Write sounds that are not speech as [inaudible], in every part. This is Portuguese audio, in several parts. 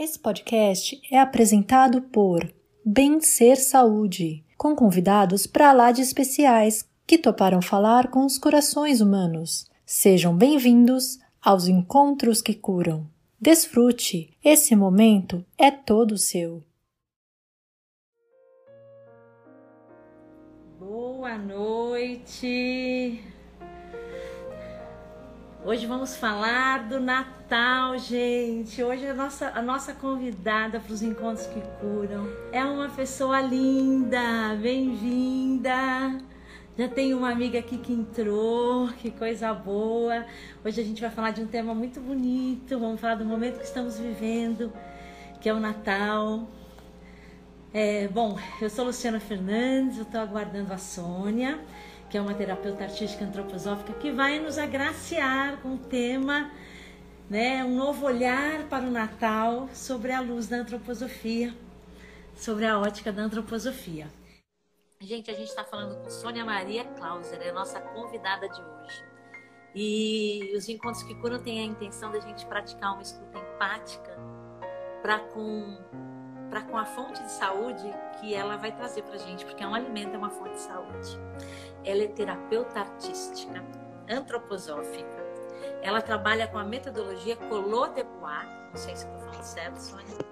Esse podcast é apresentado por Bem Ser Saúde, com convidados para lá de especiais que toparam falar com os corações humanos. Sejam bem-vindos aos encontros que curam. Desfrute, esse momento é todo seu. Boa noite. Hoje vamos falar do Natal, gente. Hoje a nossa, a nossa convidada para os encontros que curam é uma pessoa linda. Bem-vinda. Já tem uma amiga aqui que entrou, que coisa boa. Hoje a gente vai falar de um tema muito bonito. Vamos falar do momento que estamos vivendo, que é o Natal. É, bom, eu sou Luciana Fernandes, eu estou aguardando a Sônia que é uma terapeuta artística antroposófica que vai nos agraciar com o tema, né, um novo olhar para o Natal sobre a luz da antroposofia, sobre a ótica da antroposofia. Gente, a gente está falando com Sônia Maria Clauser, é a nossa convidada de hoje. E os encontros que curam têm a intenção da gente praticar uma escuta empática para com para com a fonte de saúde que ela vai trazer para gente, porque um alimento é uma fonte de saúde. Ela é terapeuta artística, antroposófica. Ela trabalha com a metodologia Collot de Bois, não sei se estou falando certo, Sônia.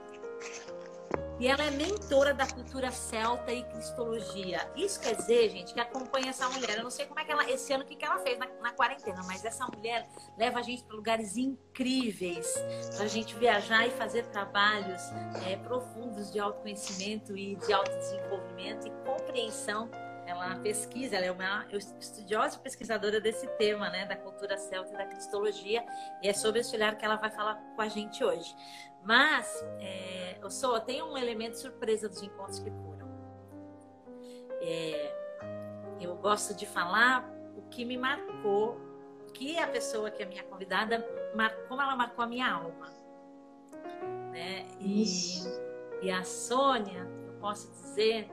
E ela é mentora da cultura celta e cristologia. Isso quer dizer, gente, que acompanha essa mulher. Eu não sei como é que ela, esse ano, o que, que ela fez na, na quarentena, mas essa mulher leva a gente para lugares incríveis, para a gente viajar e fazer trabalhos é, profundos de autoconhecimento e de autodesenvolvimento e compreensão ela pesquisa, ela é uma estudiosa e pesquisadora desse tema, né, da cultura celta e da cristologia, e é sobre esse olhar que ela vai falar com a gente hoje. Mas, é, eu sou, tem um elemento surpresa dos encontros que curam. É, eu gosto de falar o que me marcou, que a pessoa que é minha convidada, como ela marcou a minha alma. Né? E, e a Sônia, eu posso dizer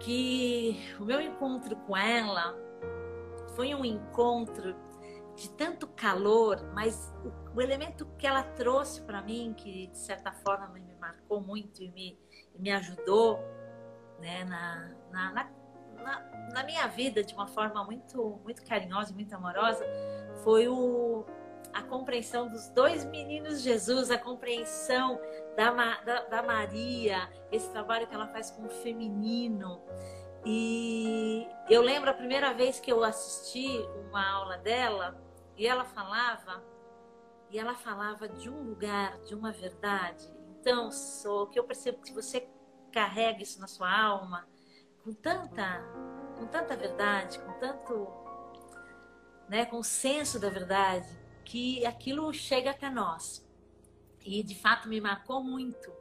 que o meu encontro com ela foi um encontro de tanto calor, mas o, o elemento que ela trouxe para mim, que de certa forma me marcou muito e me, e me ajudou né, na, na, na, na, minha vida de uma forma muito, muito carinhosa e muito amorosa, foi o, a compreensão dos dois meninos Jesus, a compreensão da, da, da Maria, esse trabalho que ela faz com o feminino. E eu lembro a primeira vez que eu assisti uma aula dela e ela falava, e ela falava de um lugar, de uma verdade. Então, sou que eu percebo que você carrega isso na sua alma com tanta, com tanta verdade, com tanto, né, com o senso da verdade, que aquilo chega até nós. E de fato me marcou muito.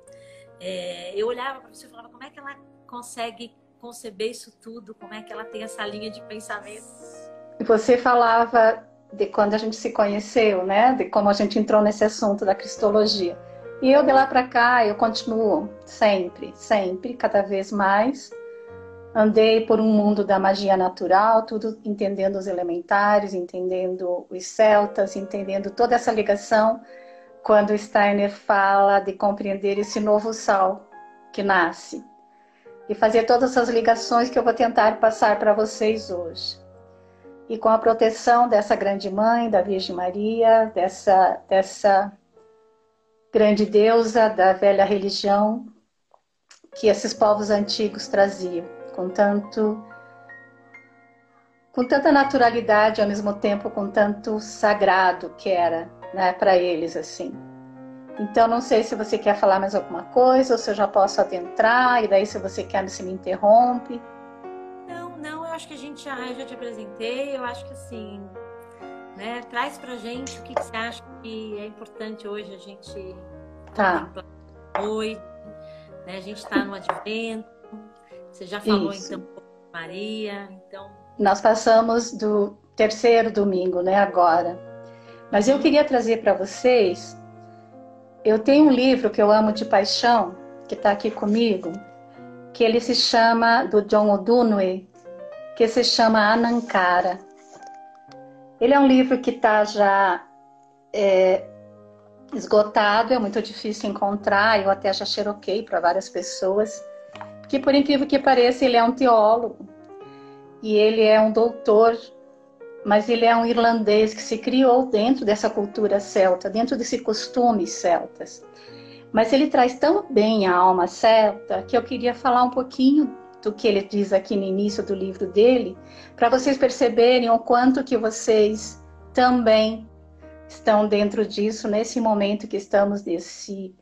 É, eu olhava para você e falava como é que ela consegue conceber isso tudo, como é que ela tem essa linha de pensamento. Você falava de quando a gente se conheceu, né? De como a gente entrou nesse assunto da cristologia. E eu de lá para cá, eu continuo sempre, sempre, cada vez mais Andei por um mundo da magia natural, tudo entendendo os elementares, entendendo os celtas, entendendo toda essa ligação quando Steiner fala de compreender esse novo sal que nasce. E fazer todas essas ligações que eu vou tentar passar para vocês hoje. E com a proteção dessa grande mãe, da Virgem Maria, dessa, dessa grande deusa da velha religião que esses povos antigos traziam com tanto com tanta naturalidade ao mesmo tempo com tanto sagrado que era, né, para eles assim. Então não sei se você quer falar mais alguma coisa ou se eu já posso adentrar e daí se você quer se me interrompe. Não, não, eu acho que a gente já, eu já te apresentei, eu acho que assim, né, traz pra gente o que, que você acha que é importante hoje a gente tá. Oi, né? A gente está no advento, você já falou Isso. então Maria, então. Nós passamos do terceiro domingo, né, agora. Mas eu queria trazer para vocês. Eu tenho um livro que eu amo de paixão, que está aqui comigo, que ele se chama, do John O'Donoghue, que se chama Anankara. Ele é um livro que está já é, esgotado, é muito difícil encontrar, eu até já xeroquei para várias pessoas, porque por incrível que pareça, ele é um teólogo e ele é um doutor, mas ele é um irlandês que se criou dentro dessa cultura celta, dentro desse costumes celtas. Mas ele traz tão bem a alma celta que eu queria falar um pouquinho do que ele diz aqui no início do livro dele, para vocês perceberem o quanto que vocês também estão dentro disso nesse momento que estamos nesse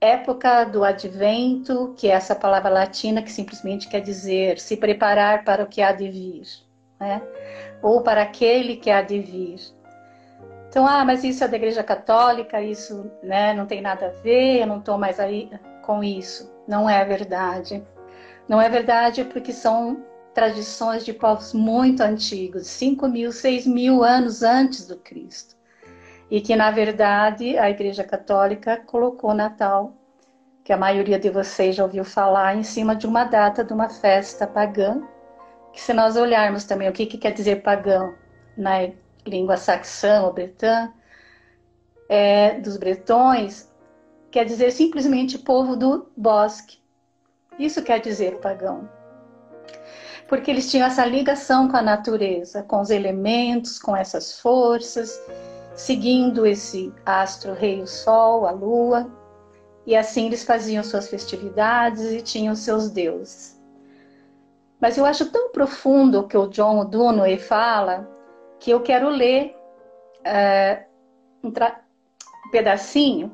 época do advento, que é essa palavra latina que simplesmente quer dizer se preparar para o que há de vir, né? Ou para aquele que há de vir. Então, ah, mas isso é da Igreja Católica, isso, né, não tem nada a ver, eu não estou mais aí com isso. Não é verdade. Não é verdade porque são tradições de povos muito antigos, 5 mil, 6 mil anos antes do Cristo e que na verdade a Igreja Católica colocou Natal, que a maioria de vocês já ouviu falar, em cima de uma data de uma festa pagã, que se nós olharmos também o que, que quer dizer pagão na língua saxã ou bretã, é, dos bretões, quer dizer simplesmente povo do bosque. Isso quer dizer pagão. Porque eles tinham essa ligação com a natureza, com os elementos, com essas forças, seguindo esse astro rei, o sol, a lua, e assim eles faziam suas festividades e tinham seus deuses. Mas eu acho tão profundo o que o John Dunaway fala que eu quero ler uh, um, um pedacinho,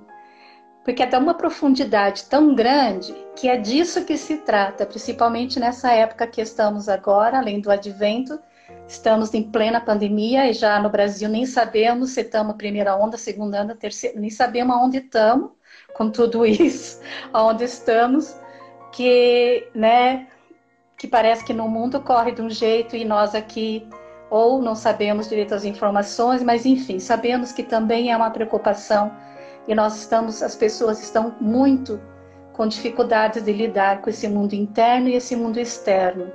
porque é de uma profundidade tão grande que é disso que se trata, principalmente nessa época que estamos agora, além do advento, Estamos em plena pandemia e já no Brasil nem sabemos se estamos primeira onda, segunda onda, terceira, nem sabemos aonde estamos com tudo [laughs] isso, aonde estamos, que, né, que parece que no mundo corre de um jeito e nós aqui ou não sabemos direito as informações, mas enfim, sabemos que também é uma preocupação e nós estamos, as pessoas estão muito com dificuldades de lidar com esse mundo interno e esse mundo externo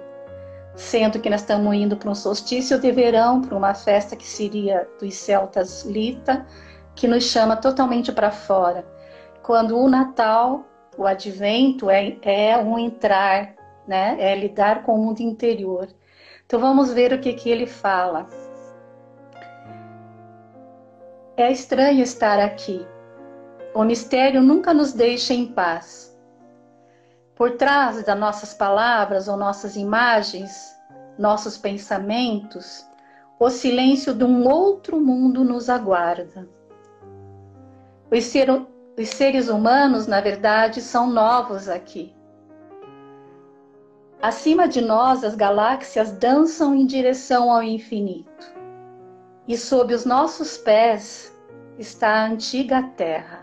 sendo que nós estamos indo para um solstício de verão, para uma festa que seria dos celtas Lita, que nos chama totalmente para fora. Quando o Natal, o Advento, é, é um entrar, né? é lidar com o mundo interior. Então vamos ver o que, que ele fala. É estranho estar aqui. O mistério nunca nos deixa em paz. Por trás das nossas palavras ou nossas imagens, nossos pensamentos, o silêncio de um outro mundo nos aguarda. Os, ser, os seres humanos, na verdade, são novos aqui. Acima de nós, as galáxias dançam em direção ao infinito. E sob os nossos pés está a antiga Terra.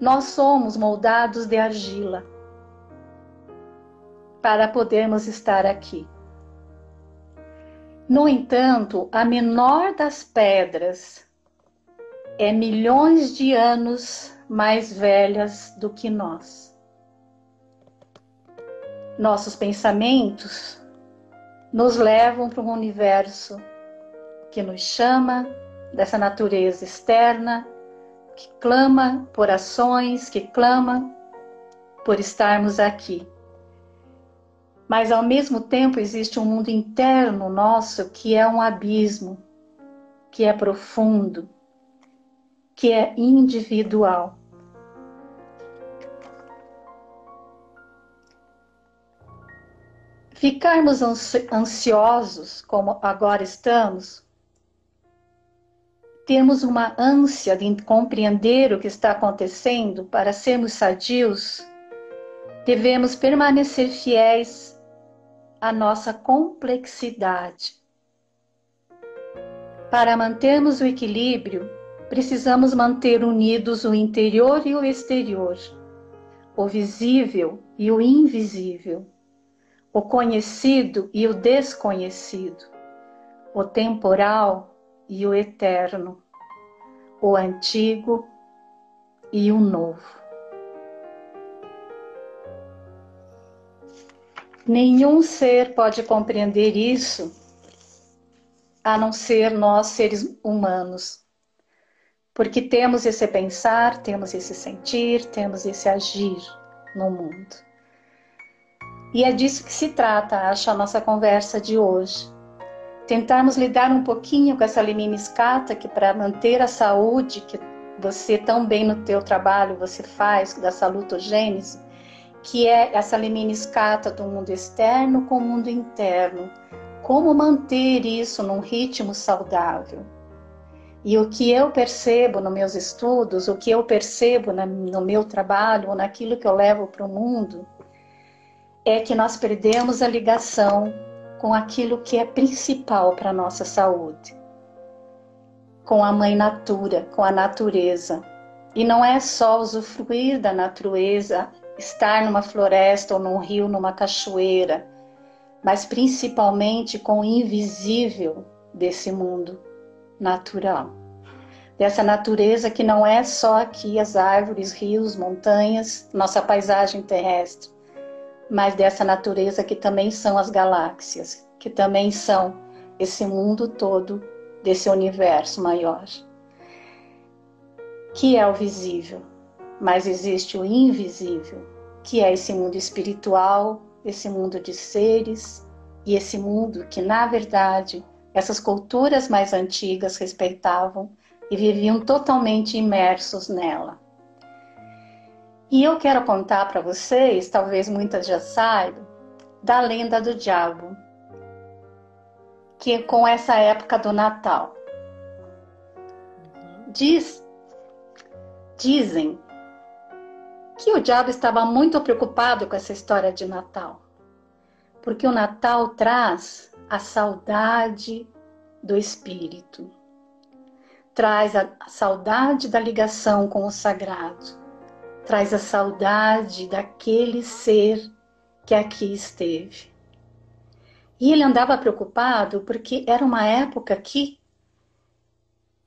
Nós somos moldados de argila para podermos estar aqui. No entanto, a menor das pedras é milhões de anos mais velhas do que nós. Nossos pensamentos nos levam para um universo que nos chama dessa natureza externa que clama por ações, que clama por estarmos aqui. Mas ao mesmo tempo existe um mundo interno nosso que é um abismo, que é profundo, que é individual. Ficarmos ansiosos como agora estamos temos uma ânsia de compreender o que está acontecendo para sermos sadios, devemos permanecer fiéis à nossa complexidade. Para mantermos o equilíbrio, precisamos manter unidos o interior e o exterior, o visível e o invisível, o conhecido e o desconhecido, o temporal e o eterno, o antigo e o novo. Nenhum ser pode compreender isso a não ser nós, seres humanos. Porque temos esse pensar, temos esse sentir, temos esse agir no mundo. E é disso que se trata, acho, a nossa conversa de hoje. Tentarmos lidar um pouquinho com essa liminiskata que para manter a saúde que você tão bem no teu trabalho você faz da salutogênese, que é essa liminiskata do mundo externo com o mundo interno. Como manter isso num ritmo saudável? E o que eu percebo nos meus estudos, o que eu percebo no meu trabalho, naquilo que eu levo para o mundo, é que nós perdemos a ligação com aquilo que é principal para a nossa saúde, com a mãe natura, com a natureza. E não é só usufruir da natureza, estar numa floresta ou num rio, numa cachoeira, mas principalmente com o invisível desse mundo natural. Dessa natureza que não é só aqui as árvores, rios, montanhas, nossa paisagem terrestre, mas dessa natureza que também são as galáxias, que também são esse mundo todo desse universo maior. Que é o visível, mas existe o invisível, que é esse mundo espiritual, esse mundo de seres e esse mundo que, na verdade, essas culturas mais antigas respeitavam e viviam totalmente imersos nela. E eu quero contar para vocês, talvez muitas já saibam, da lenda do diabo, que é com essa época do Natal. Diz, dizem que o diabo estava muito preocupado com essa história de Natal, porque o Natal traz a saudade do espírito, traz a saudade da ligação com o sagrado traz a saudade daquele ser que aqui esteve. E ele andava preocupado porque era uma época que,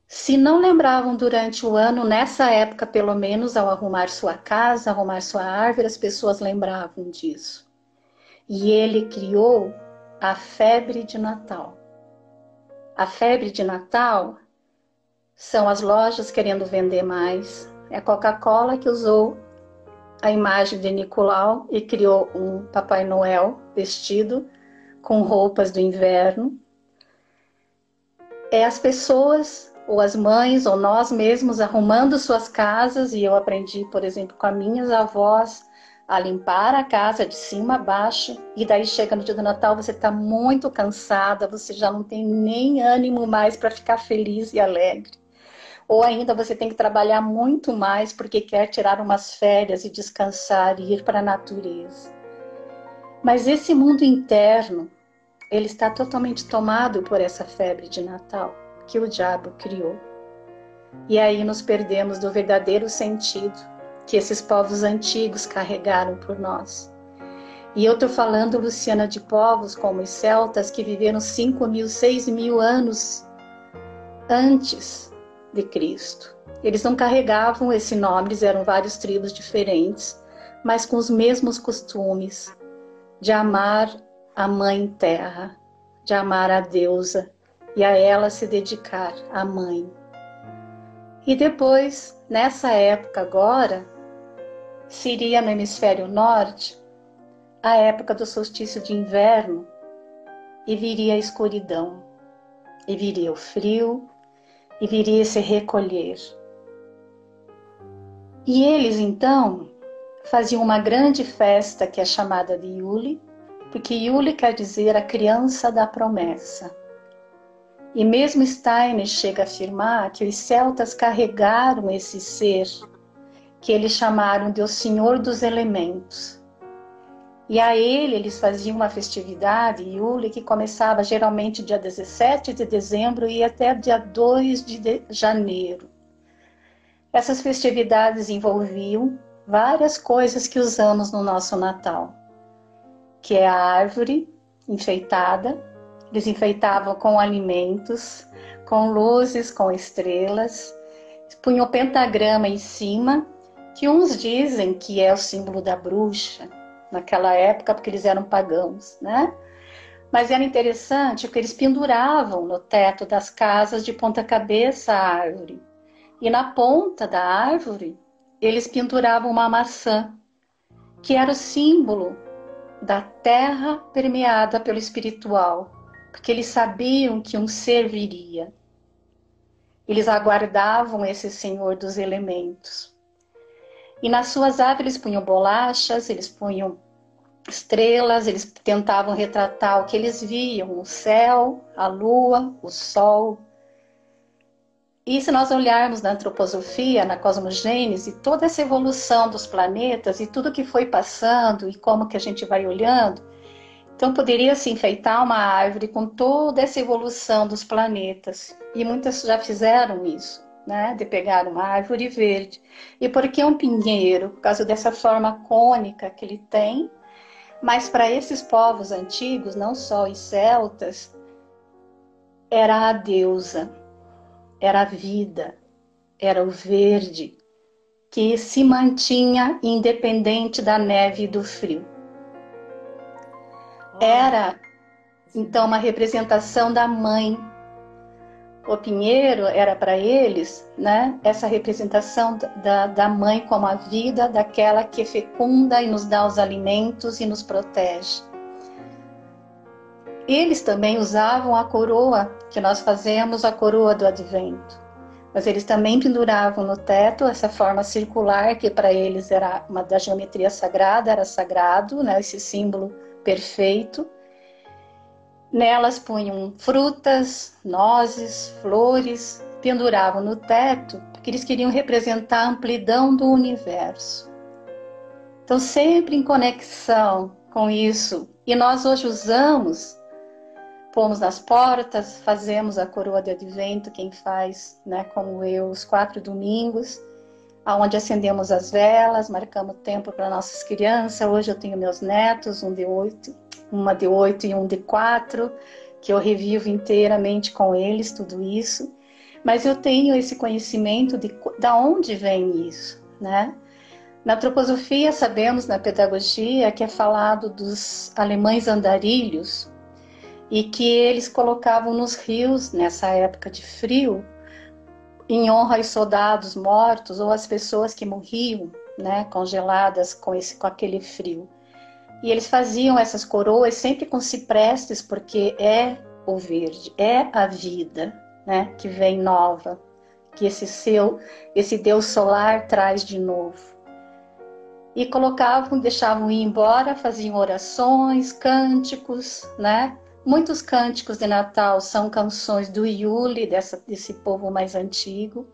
se não lembravam durante o ano, nessa época, pelo menos, ao arrumar sua casa, arrumar sua árvore, as pessoas lembravam disso. E ele criou a febre de Natal. A febre de Natal são as lojas querendo vender mais, é a Coca-Cola que usou a imagem de Nicolau e criou um Papai Noel vestido com roupas do inverno. É as pessoas, ou as mães, ou nós mesmos arrumando suas casas, e eu aprendi, por exemplo, com as minhas avós, a limpar a casa de cima a baixo, e daí chega no dia do Natal, você está muito cansada, você já não tem nem ânimo mais para ficar feliz e alegre ou ainda você tem que trabalhar muito mais porque quer tirar umas férias e descansar e ir para a natureza. Mas esse mundo interno, ele está totalmente tomado por essa febre de Natal que o diabo criou. E aí nos perdemos do verdadeiro sentido que esses povos antigos carregaram por nós. E eu estou falando, Luciana, de povos como os celtas que viveram 5 mil, 6 mil anos antes de Cristo. Eles não carregavam esse nome, eles eram vários tribos diferentes, mas com os mesmos costumes de amar a mãe terra, de amar a deusa e a ela se dedicar, a mãe. E depois, nessa época agora, seria no hemisfério norte a época do solstício de inverno e viria a escuridão, e viria o frio, e viria se recolher. E eles então faziam uma grande festa que é chamada de Yuli, porque Yuli quer dizer a criança da promessa. E mesmo Steiner chega a afirmar que os celtas carregaram esse ser que eles chamaram de o Senhor dos Elementos, e a ele eles faziam uma festividade, Yule, que começava geralmente dia 17 de dezembro e até dia 2 de janeiro. Essas festividades envolviam várias coisas que usamos no nosso Natal, que é a árvore enfeitada, eles enfeitavam com alimentos, com luzes, com estrelas, punham o pentagrama em cima, que uns dizem que é o símbolo da bruxa, naquela época, porque eles eram pagãos, né? Mas era interessante porque eles penduravam no teto das casas de ponta cabeça a árvore. E na ponta da árvore, eles penduravam uma maçã, que era o símbolo da terra permeada pelo espiritual, porque eles sabiam que um ser viria. Eles aguardavam esse Senhor dos elementos. E nas suas árvores eles punham bolachas, eles punham estrelas, eles tentavam retratar o que eles viam: o céu, a lua, o sol. E se nós olharmos na antroposofia, na cosmogênese, toda essa evolução dos planetas e tudo que foi passando e como que a gente vai olhando, então poderia se enfeitar uma árvore com toda essa evolução dos planetas. E muitas já fizeram isso, né? De pegar uma árvore verde. E por que um pinheiro? Por causa dessa forma cônica que ele tem. Mas para esses povos antigos, não só os celtas, era a deusa, era a vida, era o verde, que se mantinha independente da neve e do frio era então uma representação da mãe. O pinheiro era para eles, né, essa representação da, da mãe como a vida daquela que fecunda e nos dá os alimentos e nos protege. Eles também usavam a coroa, que nós fazemos a coroa do advento. Mas eles também penduravam no teto essa forma circular, que para eles era uma da geometria sagrada, era sagrado, né, esse símbolo perfeito. Nelas punham frutas, nozes, flores, penduravam no teto, porque eles queriam representar a amplidão do universo. Então, sempre em conexão com isso. E nós hoje usamos, pomos nas portas, fazemos a coroa de advento, quem faz, né, como eu, os quatro domingos aonde acendemos as velas, marcamos tempo para nossas crianças. Hoje eu tenho meus netos, um de oito, uma de oito e um de quatro, que eu revivo inteiramente com eles tudo isso. Mas eu tenho esse conhecimento de da onde vem isso, né? Na antroposofia sabemos na pedagogia que é falado dos alemães andarilhos e que eles colocavam nos rios nessa época de frio em honra aos soldados mortos ou às pessoas que morriam, né, congeladas com esse com aquele frio. E eles faziam essas coroas sempre com ciprestes, porque é o verde, é a vida, né, que vem nova, que esse seu, esse Deus solar traz de novo. E colocavam, deixavam ir embora, faziam orações, cânticos, né? Muitos cânticos de Natal são canções do Yuli, dessa, desse povo mais antigo,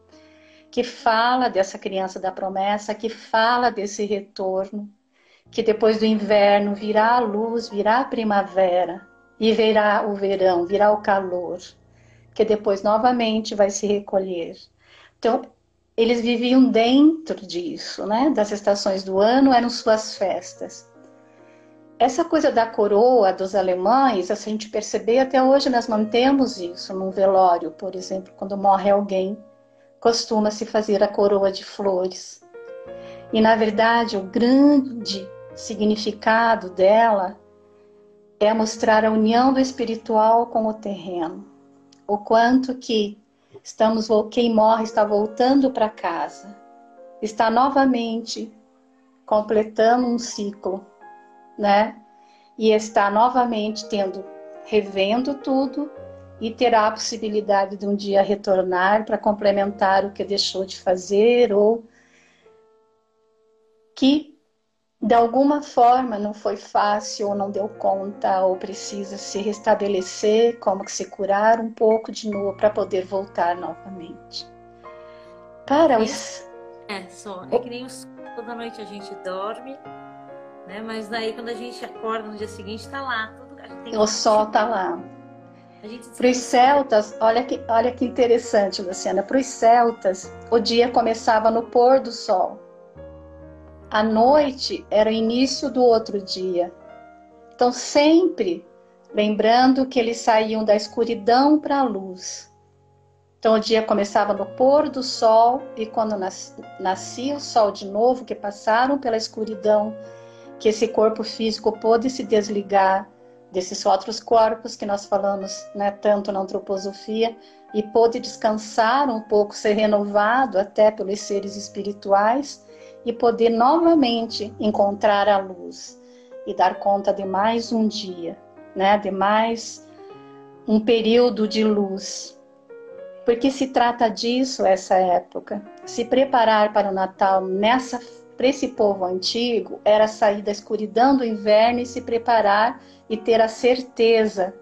que fala dessa criança da promessa, que fala desse retorno, que depois do inverno virá a luz, virá a primavera, e virá o verão, virá o calor, que depois novamente vai se recolher. Então, eles viviam dentro disso, né? Das estações do ano eram suas festas. Essa coisa da coroa dos alemães, se a gente perceber, até hoje nós mantemos isso num velório, por exemplo, quando morre alguém, costuma-se fazer a coroa de flores. E na verdade, o grande significado dela é mostrar a união do espiritual com o terreno. O quanto que estamos quem morre está voltando para casa, está novamente completando um ciclo né? E está novamente tendo, revendo tudo e terá a possibilidade de um dia retornar para complementar o que deixou de fazer ou que de alguma forma não foi fácil ou não deu conta ou precisa se restabelecer, como que se curar um pouco de novo para poder voltar novamente. Para os é só é que nem os toda noite a gente dorme né? Mas daí quando a gente acorda no dia seguinte, tá lá. Tudo, o sol tá lá. Para os celtas, olha que, olha que interessante, Luciana. Para os celtas, o dia começava no pôr do sol. A noite era o início do outro dia. Então, sempre lembrando que eles saíam da escuridão para a luz. Então, o dia começava no pôr do sol, e quando nascia o sol de novo, que passaram pela escuridão que esse corpo físico pôde se desligar desses outros corpos que nós falamos, né, tanto na antroposofia, e pôde descansar um pouco, ser renovado até pelos seres espirituais e poder novamente encontrar a luz e dar conta de mais um dia, né? De mais um período de luz. Porque se trata disso essa época. Se preparar para o Natal nessa para esse povo antigo era sair da escuridão do inverno e se preparar e ter a certeza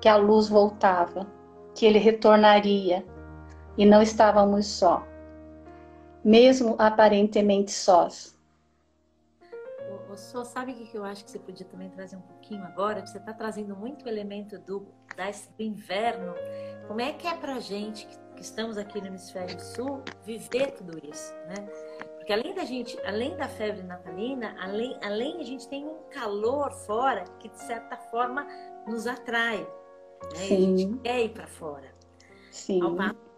que a luz voltava, que ele retornaria e não estávamos só, mesmo aparentemente sós. Você sabe o que eu acho que você podia também trazer um pouquinho agora? Você está trazendo muito elemento do, do inverno. Como é que é para gente que, que estamos aqui no hemisfério sul viver tudo isso, né? Porque além da gente, além da febre natalina, além, além a gente tem um calor fora que de certa forma nos atrai, né? Sim. E a gente quer ir para fora. Sim.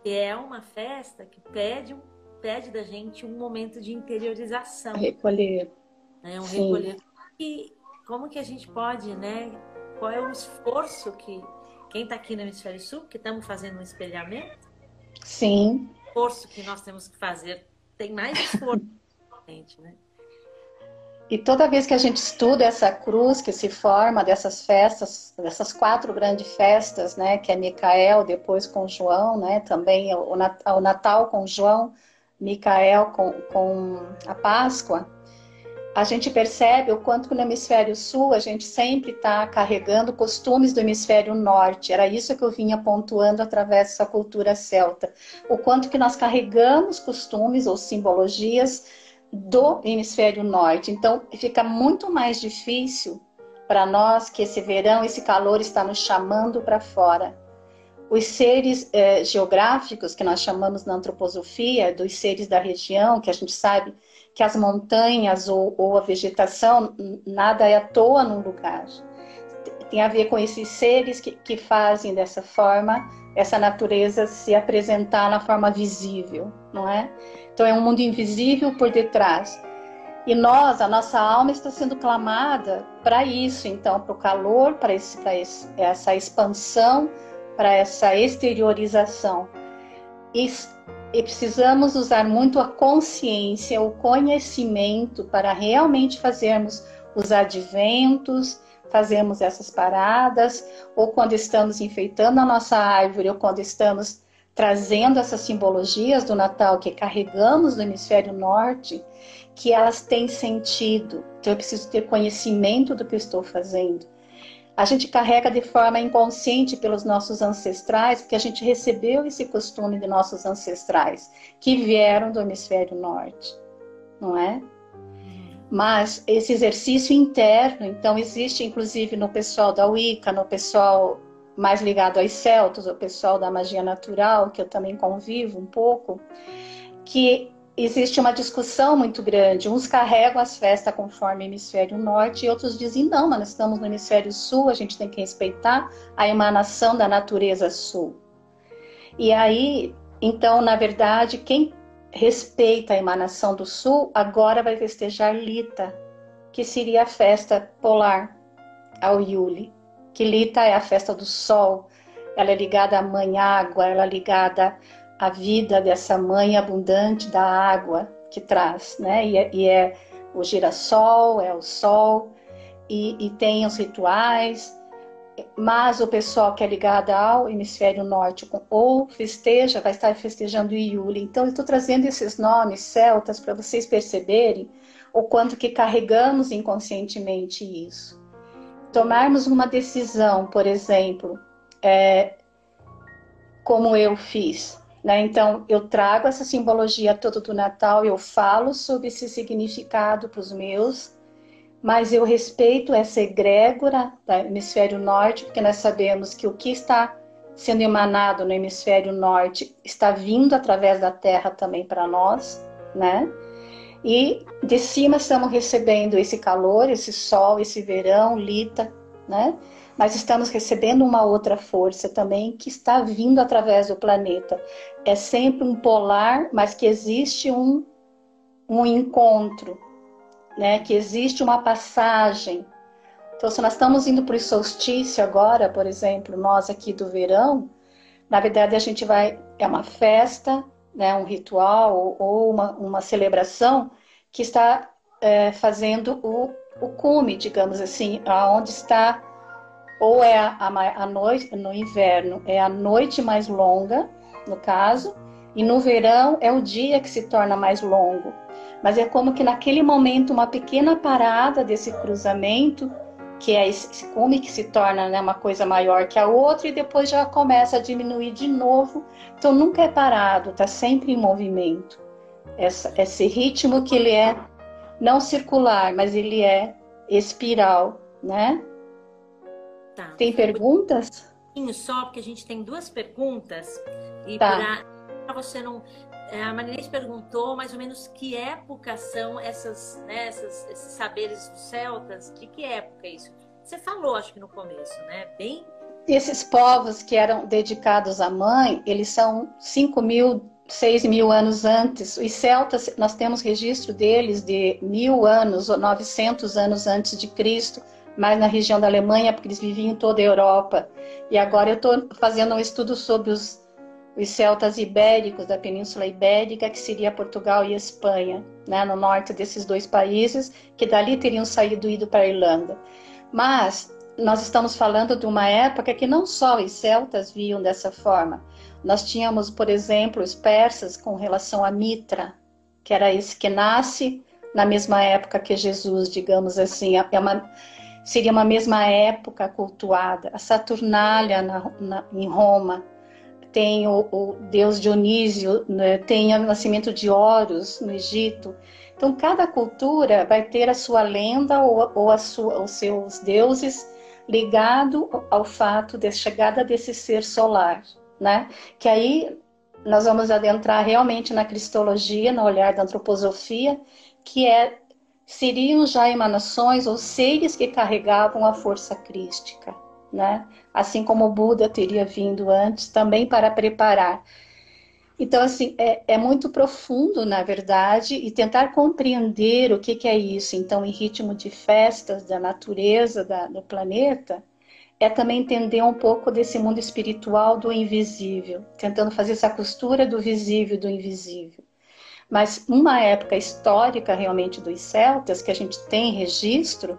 É uma festa que pede, pede da gente um momento de interiorização. Recolher. Né? Um Sim. recolher. E como que a gente pode, né? Qual é o esforço que quem está aqui no Hemisfério Sul, que estamos fazendo um espelhamento? Sim. O esforço que nós temos que fazer tem mais esforço, [laughs] né? E toda vez que a gente estuda essa cruz que se forma dessas festas, dessas quatro grandes festas, né, que é Micael, depois com João, né, também o Natal com João, Micael com, com a Páscoa, a gente percebe o quanto que no hemisfério sul a gente sempre está carregando costumes do hemisfério norte. Era isso que eu vinha pontuando através dessa cultura celta. O quanto que nós carregamos costumes ou simbologias do hemisfério norte. Então fica muito mais difícil para nós que esse verão, esse calor está nos chamando para fora. Os seres eh, geográficos que nós chamamos na antroposofia, dos seres da região, que a gente sabe que as montanhas ou, ou a vegetação, nada é à toa num lugar. Tem a ver com esses seres que, que fazem dessa forma essa natureza se apresentar na forma visível, não é? Então é um mundo invisível por detrás. E nós, a nossa alma está sendo clamada para isso, então, para o calor, para essa expansão, para essa exteriorização. E e precisamos usar muito a consciência, o conhecimento para realmente fazermos os adventos, fazermos essas paradas, ou quando estamos enfeitando a nossa árvore, ou quando estamos trazendo essas simbologias do Natal que carregamos do hemisfério norte, que elas têm sentido. Então eu preciso ter conhecimento do que eu estou fazendo a gente carrega de forma inconsciente pelos nossos ancestrais, porque a gente recebeu esse costume de nossos ancestrais, que vieram do hemisfério norte, não é? Mas esse exercício interno, então, existe inclusive no pessoal da Wicca, no pessoal mais ligado aos celtos, o pessoal da magia natural, que eu também convivo um pouco, que existe uma discussão muito grande. Uns carregam as festas conforme hemisfério norte e outros dizem não, mas nós estamos no hemisfério sul, a gente tem que respeitar a emanação da natureza sul. E aí, então, na verdade, quem respeita a emanação do sul agora vai festejar Lita, que seria a festa polar ao Yuli. Que Lita é a festa do sol, ela é ligada à mãe água, ela é ligada a vida dessa mãe abundante da água que traz, né? E é, e é o girassol, é o sol, e, e, tem os rituais, mas o pessoal que é ligado ao hemisfério norte ou festeja, vai estar festejando Iuli. Então, eu estou trazendo esses nomes celtas para vocês perceberem o quanto que carregamos inconscientemente isso. Tomarmos uma decisão, por exemplo, é, como eu fiz, né? Então, eu trago essa simbologia toda do Natal, eu falo sobre esse significado para os meus, mas eu respeito essa egrégora do hemisfério norte, porque nós sabemos que o que está sendo emanado no hemisfério norte está vindo através da Terra também para nós, né? E de cima estamos recebendo esse calor, esse sol, esse verão, lita, né? Mas estamos recebendo uma outra força também que está vindo através do planeta. É sempre um polar, mas que existe um, um encontro, né? que existe uma passagem. Então, se nós estamos indo para o solstício agora, por exemplo, nós aqui do verão, Na verdade, a gente vai, é uma festa, né, um ritual ou, uma, uma celebração que está é, fazendo o, o cume, digamos assim, aonde está, ou é a, a, a noite, no inverno, é a noite mais longa, no caso, e no verão é o dia que se torna mais longo. Mas é como que naquele momento, uma pequena parada desse cruzamento, que é esse cume que se torna né, uma coisa maior que a outra, e depois já começa a diminuir de novo. Então nunca é parado, está sempre em movimento. Essa, esse ritmo que ele é não circular, mas ele é espiral, né? Tá. Tem perguntas? Só porque a gente tem duas perguntas e tá para você não. É, a Marinês perguntou mais ou menos que época são essas, né, essas, esses saberes dos celtas, de que época é isso? Você falou, acho que no começo, né? Bem. Esses povos que eram dedicados à mãe, eles são 5 mil, 6 mil anos antes. Os celtas, nós temos registro deles de mil anos ou 900 anos antes de Cristo, mais na região da Alemanha, porque eles viviam em toda a Europa. E agora eu estou fazendo um estudo sobre os os celtas ibéricos da Península Ibérica, que seria Portugal e Espanha, né, no norte desses dois países, que dali teriam saído e ido para a Irlanda. Mas nós estamos falando de uma época que não só os celtas viam dessa forma. Nós tínhamos, por exemplo, os persas com relação a Mitra, que era esse que nasce na mesma época que Jesus, digamos assim, é uma, seria uma mesma época cultuada. A Saturnália na, na, em Roma, tem o, o deus Dionísio, né? tem o nascimento de Horus no Egito. Então, cada cultura vai ter a sua lenda ou, ou a sua, os seus deuses ligado ao fato da chegada desse ser solar, né? Que aí nós vamos adentrar realmente na cristologia, no olhar da antroposofia, que é seriam já emanações ou seres que carregavam a força crística né? Assim como o Buda teria vindo antes, também para preparar. Então, assim, é, é muito profundo, na verdade, e tentar compreender o que, que é isso. Então, em ritmo de festas da natureza da, do planeta, é também entender um pouco desse mundo espiritual do invisível, tentando fazer essa costura do visível e do invisível. Mas uma época histórica realmente dos celtas, que a gente tem registro,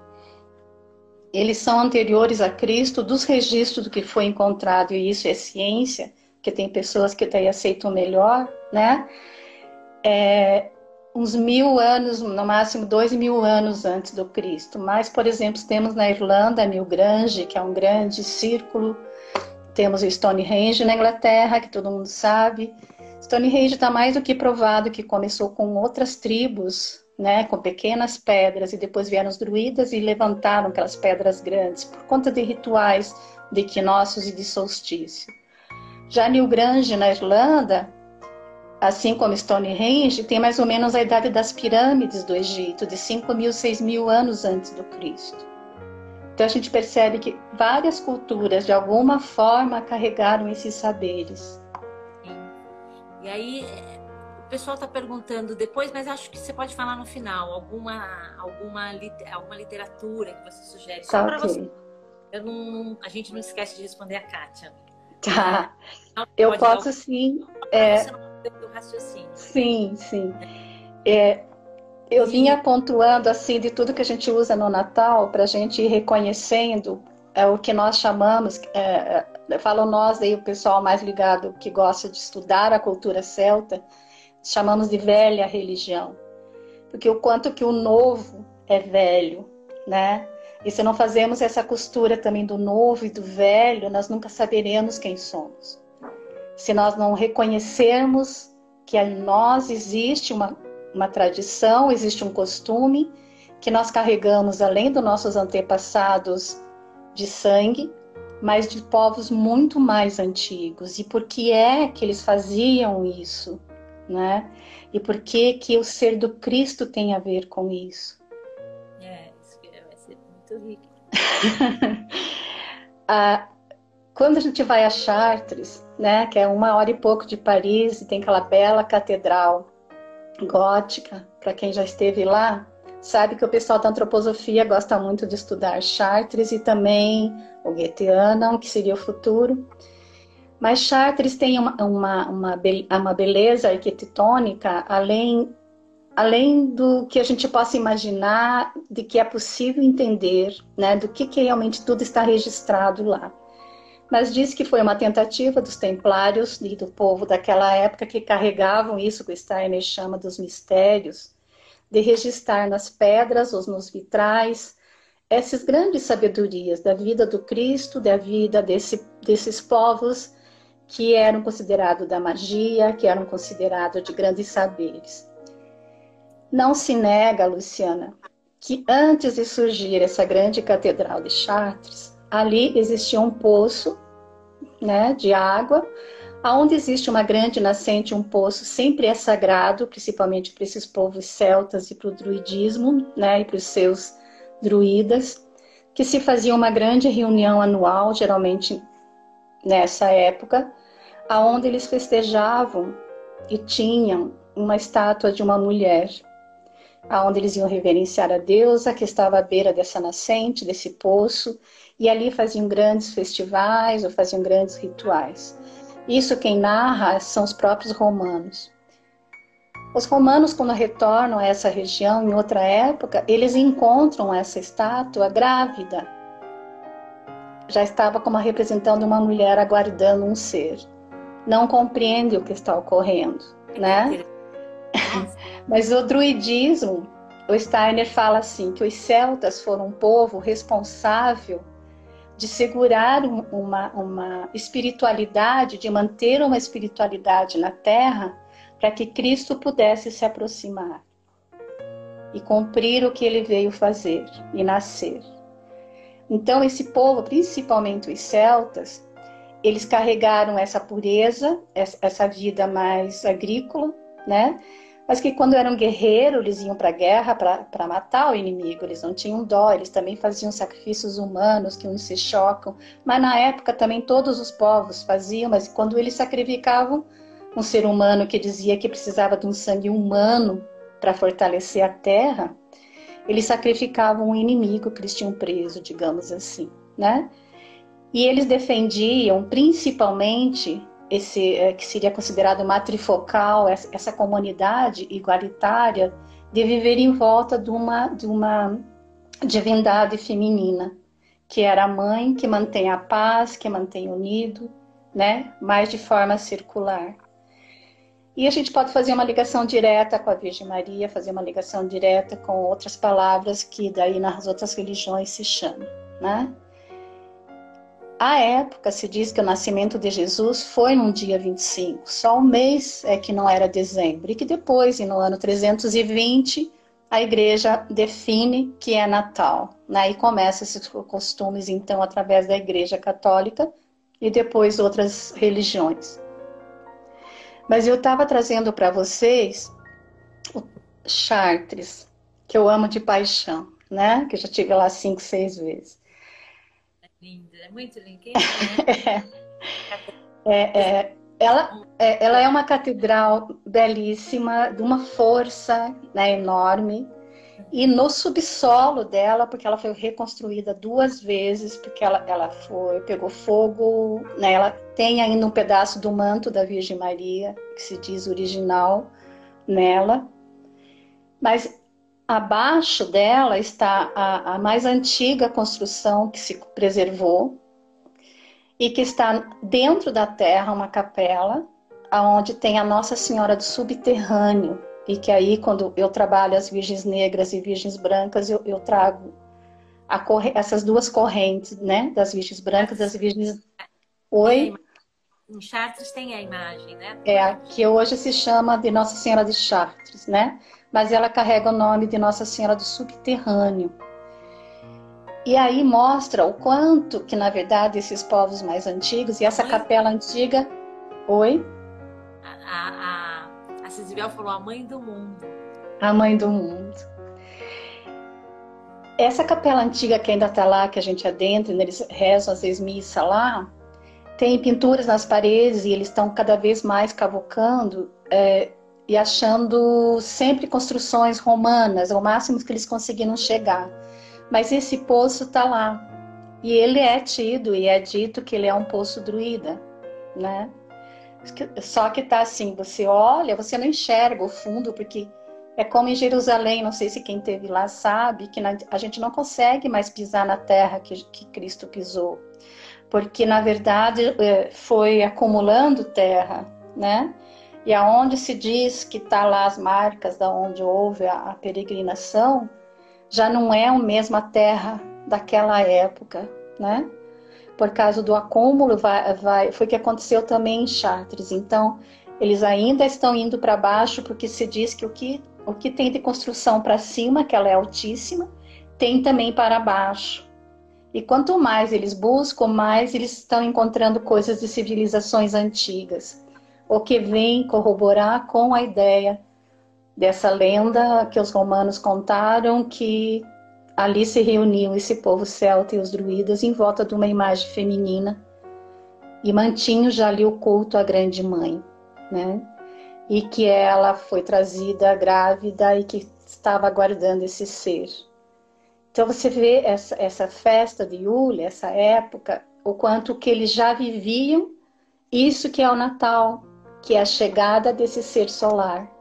eles são anteriores a Cristo dos registros do que foi encontrado, e isso é ciência, que tem pessoas que até aceitam melhor, né? É, uns mil anos, no máximo dois mil anos antes do Cristo. Mas, por exemplo, temos na Irlanda Newgrange, que é um grande círculo, temos o Stonehenge na Inglaterra, que todo mundo sabe. Stonehenge está mais do que provado que começou com outras tribos né, com pequenas pedras, e depois vieram os druidas e levantaram aquelas pedras grandes, por conta de rituais de equinócios e de solstício. Já Newgrange, na Irlanda, assim como Stonehenge, tem mais ou menos a idade das pirâmides do Egito, de 5 mil, 6 mil anos antes do Cristo. Então a gente percebe que várias culturas, de alguma forma, carregaram esses saberes. E aí, o pessoal está perguntando depois, mas acho que você pode falar no final alguma alguma alguma literatura que você sugere só para você. Eu não, a gente não esquece de responder a Kátia. Tá. Então, eu posso sim. É... Você não raciocínio. Sim, sim. É, eu vinha pontuando assim de tudo que a gente usa no Natal para a gente ir reconhecendo é, o que nós chamamos, é, é, falo nós aí o pessoal mais ligado que gosta de estudar a cultura celta, chamamos de velha religião. Porque o quanto que o novo é velho, né? E se não fazemos essa costura também do novo e do velho, nós nunca saberemos quem somos. Se nós não reconhecermos que em nós existe uma, uma tradição, existe um costume que nós carregamos além dos nossos antepassados de sangue, mas de povos muito mais antigos. E por que é que eles faziam isso? né? E por que que o ser do Cristo tem a ver com isso? É, isso vai ser muito rico. [laughs] ah, quando a gente vai a Chartres, né, que é uma hora e pouco de Paris, e tem aquela bela catedral gótica, para quem já esteve lá, sabe que o pessoal da antroposofia gosta muito de estudar Chartres e também o Goetheanum, que seria o futuro. Mas Chartres tem uma, uma, uma, beleza arquitetônica além, além do que a gente possa imaginar, de que é possível entender, né, do que, que realmente tudo está registrado lá. Mas diz que foi uma tentativa dos templários e do povo daquela época que carregavam isso que o Steiner chama dos mistérios, de registrar nas pedras ou nos vitrais essas grandes sabedorias da vida do Cristo, da vida desse, desses povos que eram considerados da magia, que eram considerados de grandes saberes. Não se nega, Luciana, que antes de surgir essa grande catedral de Chartres, ali existia um poço né, de água, aonde existe uma grande nascente, um poço, sempre é sagrado, principalmente para esses povos celtas e para o druidismo, né, e para os seus druidas, que se fazia uma grande reunião anual, geralmente nessa época, aonde eles festejavam e tinham uma estátua de uma mulher, aonde eles iam reverenciar a deusa que estava à beira dessa nascente, desse poço, e ali faziam grandes festivais ou faziam grandes rituais. Isso quem narra são os próprios romanos. Os romanos, quando retornam a essa região em outra época, eles encontram essa estátua grávida. Já estava como representando uma mulher aguardando um ser não compreende o que está ocorrendo, né? [laughs] Mas o druidismo, o Steiner fala assim que os celtas foram um povo responsável de segurar uma, uma espiritualidade, de manter uma espiritualidade na Terra, para que Cristo pudesse se aproximar e cumprir o que ele veio fazer e nascer. Então, esse povo, principalmente os celtas, eles carregaram essa pureza, essa vida mais agrícola, né? Mas que quando eram guerreiros, eles iam para a guerra para matar o inimigo, eles não tinham dó, eles também faziam sacrifícios humanos que uns se chocam. Mas na época também todos os povos faziam, mas quando eles sacrificavam um ser humano que dizia que precisava de um sangue humano para fortalecer a terra, eles sacrificavam um inimigo que eles tinham preso, digamos assim, né? E eles defendiam principalmente esse é, que seria considerado matrifocal, essa comunidade igualitária de viver em volta de uma, de uma divindade feminina, que era a mãe que mantém a paz, que mantém unido, né? mais de forma circular. E a gente pode fazer uma ligação direta com a Virgem Maria, fazer uma ligação direta com outras palavras que daí nas outras religiões se chamam, né? A época se diz que o nascimento de Jesus foi no dia 25, só o mês é que não era dezembro, e que depois, no ano 320, a igreja define que é Natal. Né? E começa esses costumes, então, através da igreja católica e depois outras religiões. Mas eu estava trazendo para vocês o Chartres, que eu amo de paixão, né? Que eu já tive lá cinco, seis vezes linda, é muito linda. [laughs] é, é, é, ela, é, ela é uma catedral belíssima, de uma força né, enorme. E no subsolo dela, porque ela foi reconstruída duas vezes, porque ela, ela foi, pegou fogo, né? ela tem ainda um pedaço do manto da Virgem Maria, que se diz original nela. Mas Abaixo dela está a, a mais antiga construção que se preservou e que está dentro da terra uma capela aonde tem a Nossa Senhora do Subterrâneo e que aí quando eu trabalho as virgens negras e virgens brancas eu, eu trago corre... essas duas correntes, né, das virgens brancas, das virgens Oi. Em Chartres tem a imagem, né? É, que hoje se chama de Nossa Senhora de Chartres, né? mas ela carrega o nome de Nossa Senhora do Subterrâneo. E aí mostra o quanto que, na verdade, esses povos mais antigos, e essa mãe... capela antiga. Oi? A, a, a Cisibel falou a mãe do mundo. A mãe do mundo. Essa capela antiga que ainda está lá, que a gente adentra, eles rezam às vezes missa lá, tem pinturas nas paredes e eles estão cada vez mais cavocando é, e achando sempre construções romanas, o máximo que eles conseguiram chegar. Mas esse poço está lá. E ele é tido e é dito que ele é um poço druida. né? Só que tá assim, você olha, você não enxerga o fundo, porque é como em Jerusalém, não sei se quem teve lá sabe, que a gente não consegue mais pisar na terra que, que Cristo pisou, porque na verdade é, foi acumulando terra, né? E aonde se diz que está lá as marcas da onde houve a, a peregrinação, já não é a mesma terra daquela época, né? Por causa do acúmulo, vai, vai, foi o que aconteceu também em Chartres. Então, eles ainda estão indo para baixo, porque se diz que o que, o que tem de construção para cima, que ela é altíssima, tem também para baixo. E quanto mais eles buscam, mais eles estão encontrando coisas de civilizações antigas, o que vem corroborar com a ideia dessa lenda que os romanos contaram que ali se reuniam esse povo celta e os druidas em volta de uma imagem feminina e mantinham já ali o culto à grande mãe, né? E que ela foi trazida grávida e que estava aguardando esse ser. Então você vê essa, essa festa de Yule, essa época, o quanto que eles já viviam isso que é o Natal, que é a chegada desse ser solar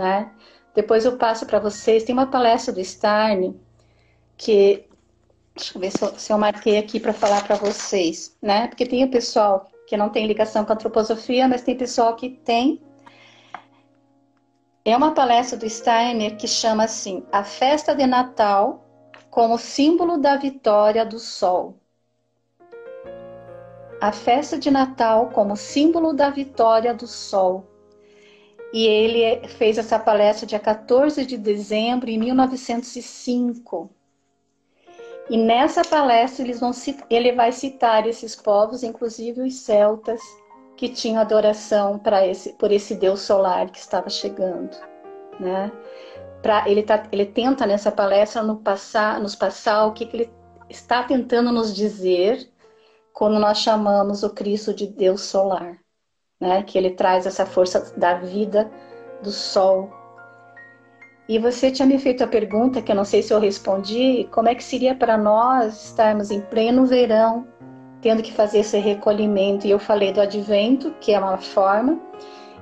né? Depois eu passo para vocês, tem uma palestra do Stein que deixa eu ver se eu, se eu marquei aqui para falar para vocês, né? Porque tem o pessoal que não tem ligação com a antroposofia, mas tem pessoal que tem. É uma palestra do Steiner que chama assim: A festa de Natal como símbolo da vitória do sol. A festa de Natal como símbolo da vitória do sol e ele fez essa palestra dia 14 de dezembro de 1905. E nessa palestra eles vão, ele vai citar esses povos, inclusive os celtas, que tinham adoração para esse, por esse deus solar que estava chegando, né? Pra, ele, tá, ele tenta nessa palestra no passar, nos passar o que, que ele está tentando nos dizer quando nós chamamos o Cristo de Deus solar né? Que ele traz essa força da vida do sol. E você tinha me feito a pergunta que eu não sei se eu respondi, como é que seria para nós estarmos em pleno verão, tendo que fazer esse recolhimento? E eu falei do advento, que é uma forma.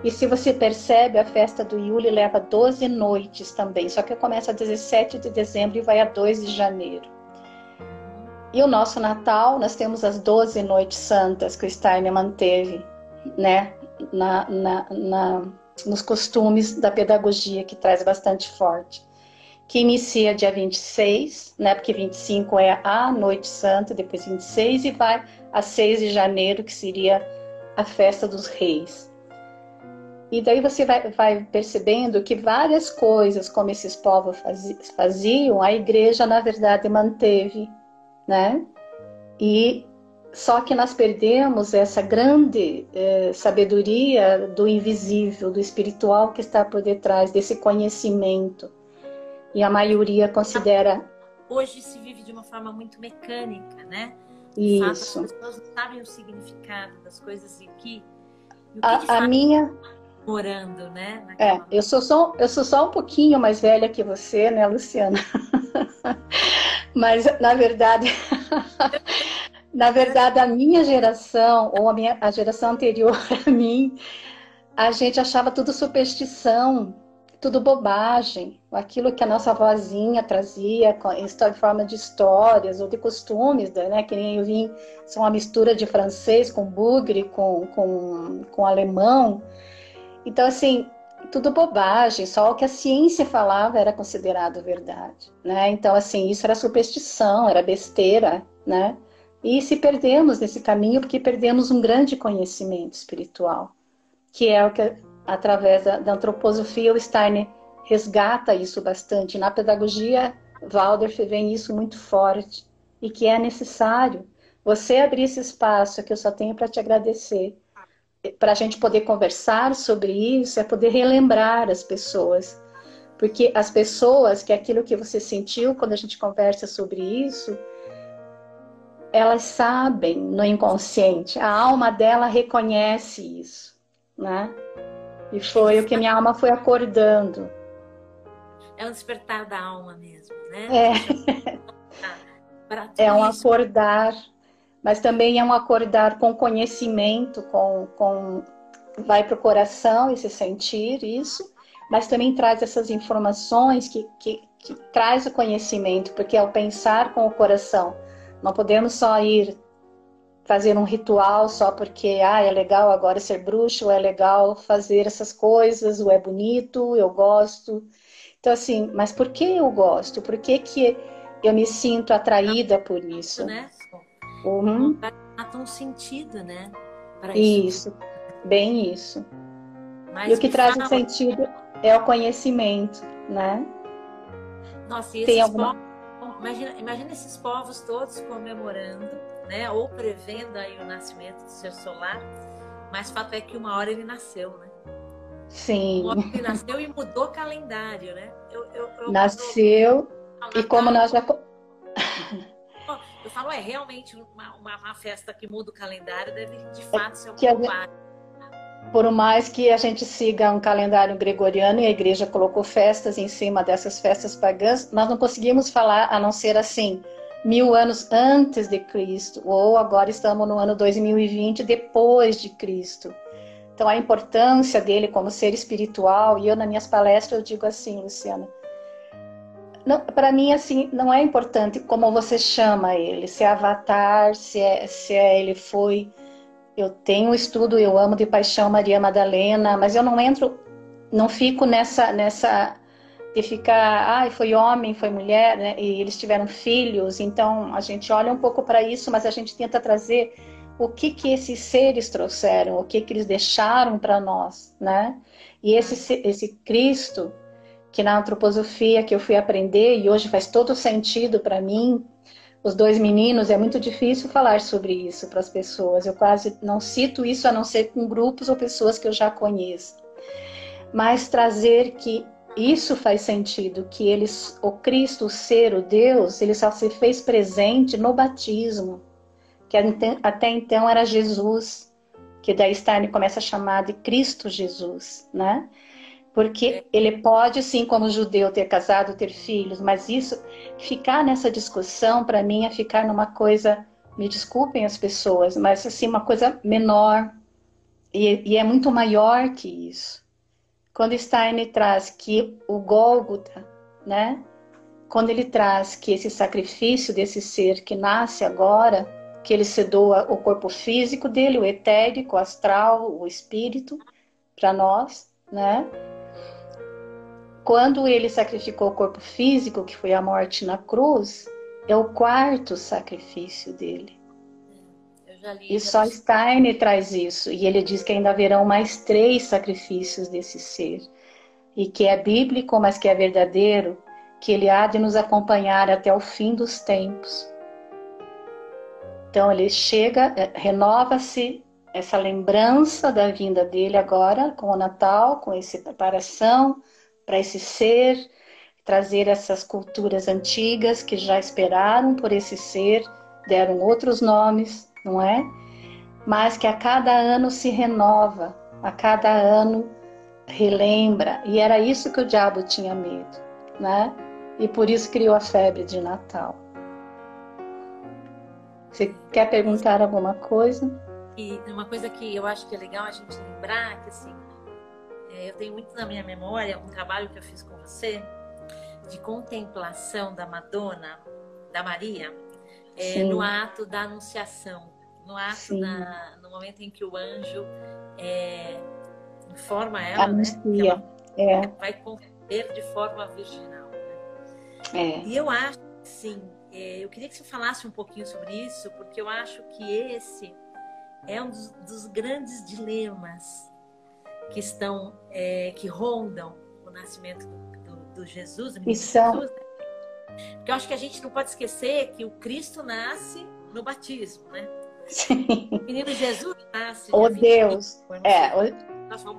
E se você percebe, a festa do Yule leva 12 noites também, só que começa a 17 de dezembro e vai a 2 de janeiro. E o nosso Natal, nós temos as 12 noites santas que o Steiner manteve, né, na, na, na, nos costumes da pedagogia que traz bastante forte. Que inicia dia 26, né, porque 25 é a Noite Santa, depois 26 e vai a 6 de janeiro, que seria a festa dos reis. E daí você vai, vai percebendo que várias coisas, como esses povos faziam, a igreja, na verdade, manteve, né? E só que nós perdemos essa grande eh, sabedoria do invisível, do espiritual que está por detrás desse conhecimento. E a maioria considera. Hoje se vive de uma forma muito mecânica, né? Isso. Fato, as pessoas não sabem o significado das coisas e que. E o que a, a minha. Morando, né? É, eu sou, só, eu sou só um pouquinho mais velha que você, né, Luciana? [laughs] Mas, na verdade. Na verdade, a minha geração, ou a, minha, a geração anterior [laughs] a mim, a gente achava tudo superstição, tudo bobagem. Aquilo que a nossa vozinha trazia em forma de histórias ou de costumes, né? que nem eu vim, são uma mistura de francês com bugre, com, com, com alemão. Então, assim, tudo bobagem, só o que a ciência falava era considerado verdade, né? Então, assim, isso era superstição, era besteira, né? E se perdemos nesse caminho, porque perdemos um grande conhecimento espiritual, que é o que, através da, da antroposofia, o Steiner resgata isso bastante. Na pedagogia, Waldorf vem isso muito forte, e que é necessário você abrir esse espaço, que eu só tenho para te agradecer, para a gente poder conversar sobre isso, é poder relembrar as pessoas. Porque as pessoas, que é aquilo que você sentiu quando a gente conversa sobre isso, elas sabem no inconsciente, a alma dela reconhece isso, né? E foi o que minha alma foi acordando. É um despertar da alma mesmo, né? É, [laughs] é um acordar, mas também é um acordar com conhecimento, com, com vai para o coração e se sentir isso, mas também traz essas informações que, que, que traz o conhecimento, porque é o pensar com o coração. Não podemos só ir fazer um ritual só porque ah, é legal agora ser bruxo, ou é legal fazer essas coisas, ou é bonito, eu gosto. Então, assim, mas por que eu gosto? Por que, que eu me sinto atraída por isso? Né? Uhum. Um sentido, né? isso. isso, bem isso. Mas e o que traz o sentido é o conhecimento, né? Nossa, e Tem alguma... imagina, imagina esses povos todos comemorando, né? Ou prevendo aí o nascimento do ser solar, mas fato é que uma hora ele nasceu, né? Sim. Uma hora ele nasceu e mudou o calendário, né? Eu, eu, eu nasceu e como nós já [laughs] eu falo, é realmente uma, uma, uma, festa que muda o calendário, deve de fato ser um que por mais que a gente siga um calendário gregoriano e a igreja colocou festas em cima dessas festas pagãs, nós não conseguimos falar a não ser assim, mil anos antes de Cristo, ou agora estamos no ano 2020 depois de Cristo. Então a importância dele como ser espiritual, e eu nas minhas palestras eu digo assim, Luciana, para mim assim não é importante como você chama ele, se é avatar, se é, se é ele foi eu tenho estudo, eu amo de paixão Maria Madalena, mas eu não entro, não fico nessa, nessa de ficar, ai, ah, foi homem, foi mulher, né? E eles tiveram filhos, então a gente olha um pouco para isso, mas a gente tenta trazer o que que esses seres trouxeram, o que que eles deixaram para nós, né? E esse esse Cristo que na antroposofia que eu fui aprender e hoje faz todo sentido para mim, os dois meninos, é muito difícil falar sobre isso para as pessoas. Eu quase não cito isso a não ser com grupos ou pessoas que eu já conheço. Mas trazer que isso faz sentido, que eles, o Cristo, o ser, o Deus, ele só se fez presente no batismo, que até então era Jesus, que daí Stein começa a chamar de Cristo Jesus, né? Porque ele pode, sim, como judeu, ter casado, ter filhos, mas isso, ficar nessa discussão, para mim, é ficar numa coisa, me desculpem as pessoas, mas assim, uma coisa menor. E, e é muito maior que isso. Quando Stein traz que o Gólgota, né? Quando ele traz que esse sacrifício desse ser que nasce agora, que ele se doa o corpo físico dele, o etérico, o astral, o espírito, para nós, né? Quando ele sacrificou o corpo físico, que foi a morte na cruz, é o quarto sacrifício dele. Li, e só Stein traz isso. E ele diz que ainda haverão mais três sacrifícios desse ser. E que é bíblico, mas que é verdadeiro, que ele há de nos acompanhar até o fim dos tempos. Então ele chega, é, renova-se essa lembrança da vinda dele agora com o Natal, com essa preparação para esse ser, trazer essas culturas antigas que já esperaram por esse ser, deram outros nomes, não é? Mas que a cada ano se renova, a cada ano relembra, e era isso que o diabo tinha medo, né? E por isso criou a febre de Natal. Você quer perguntar alguma coisa? E uma coisa que eu acho que é legal a gente lembrar que assim, eu tenho muito na minha memória um trabalho que eu fiz com você de contemplação da Madonna, da Maria, é, no ato da Anunciação, no ato da, no momento em que o anjo é, informa ela, Anuncia. né, ela é. vai conceber de forma virginal. Né? É. E eu acho, sim, é, eu queria que você falasse um pouquinho sobre isso, porque eu acho que esse é um dos, dos grandes dilemas que estão, é, que rondam o nascimento do, do, do Jesus, do Jesus, né? Porque eu acho que a gente não pode esquecer que o Cristo nasce no batismo, né? Sim. O menino Jesus nasce. Oh Deus! É,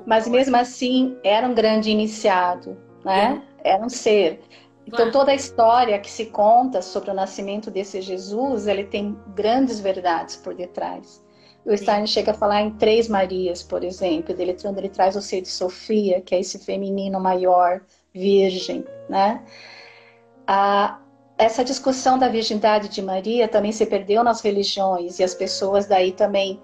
mas mesmo assim era um grande iniciado, né? É. Era um ser. Então claro. toda a história que se conta sobre o nascimento desse Jesus, ele tem grandes verdades por detrás. O Stein chega a falar em três Marias, por exemplo, dele, quando ele traz o ser de Sofia, que é esse feminino maior, virgem, né? Ah, essa discussão da virgindade de Maria também se perdeu nas religiões e as pessoas daí também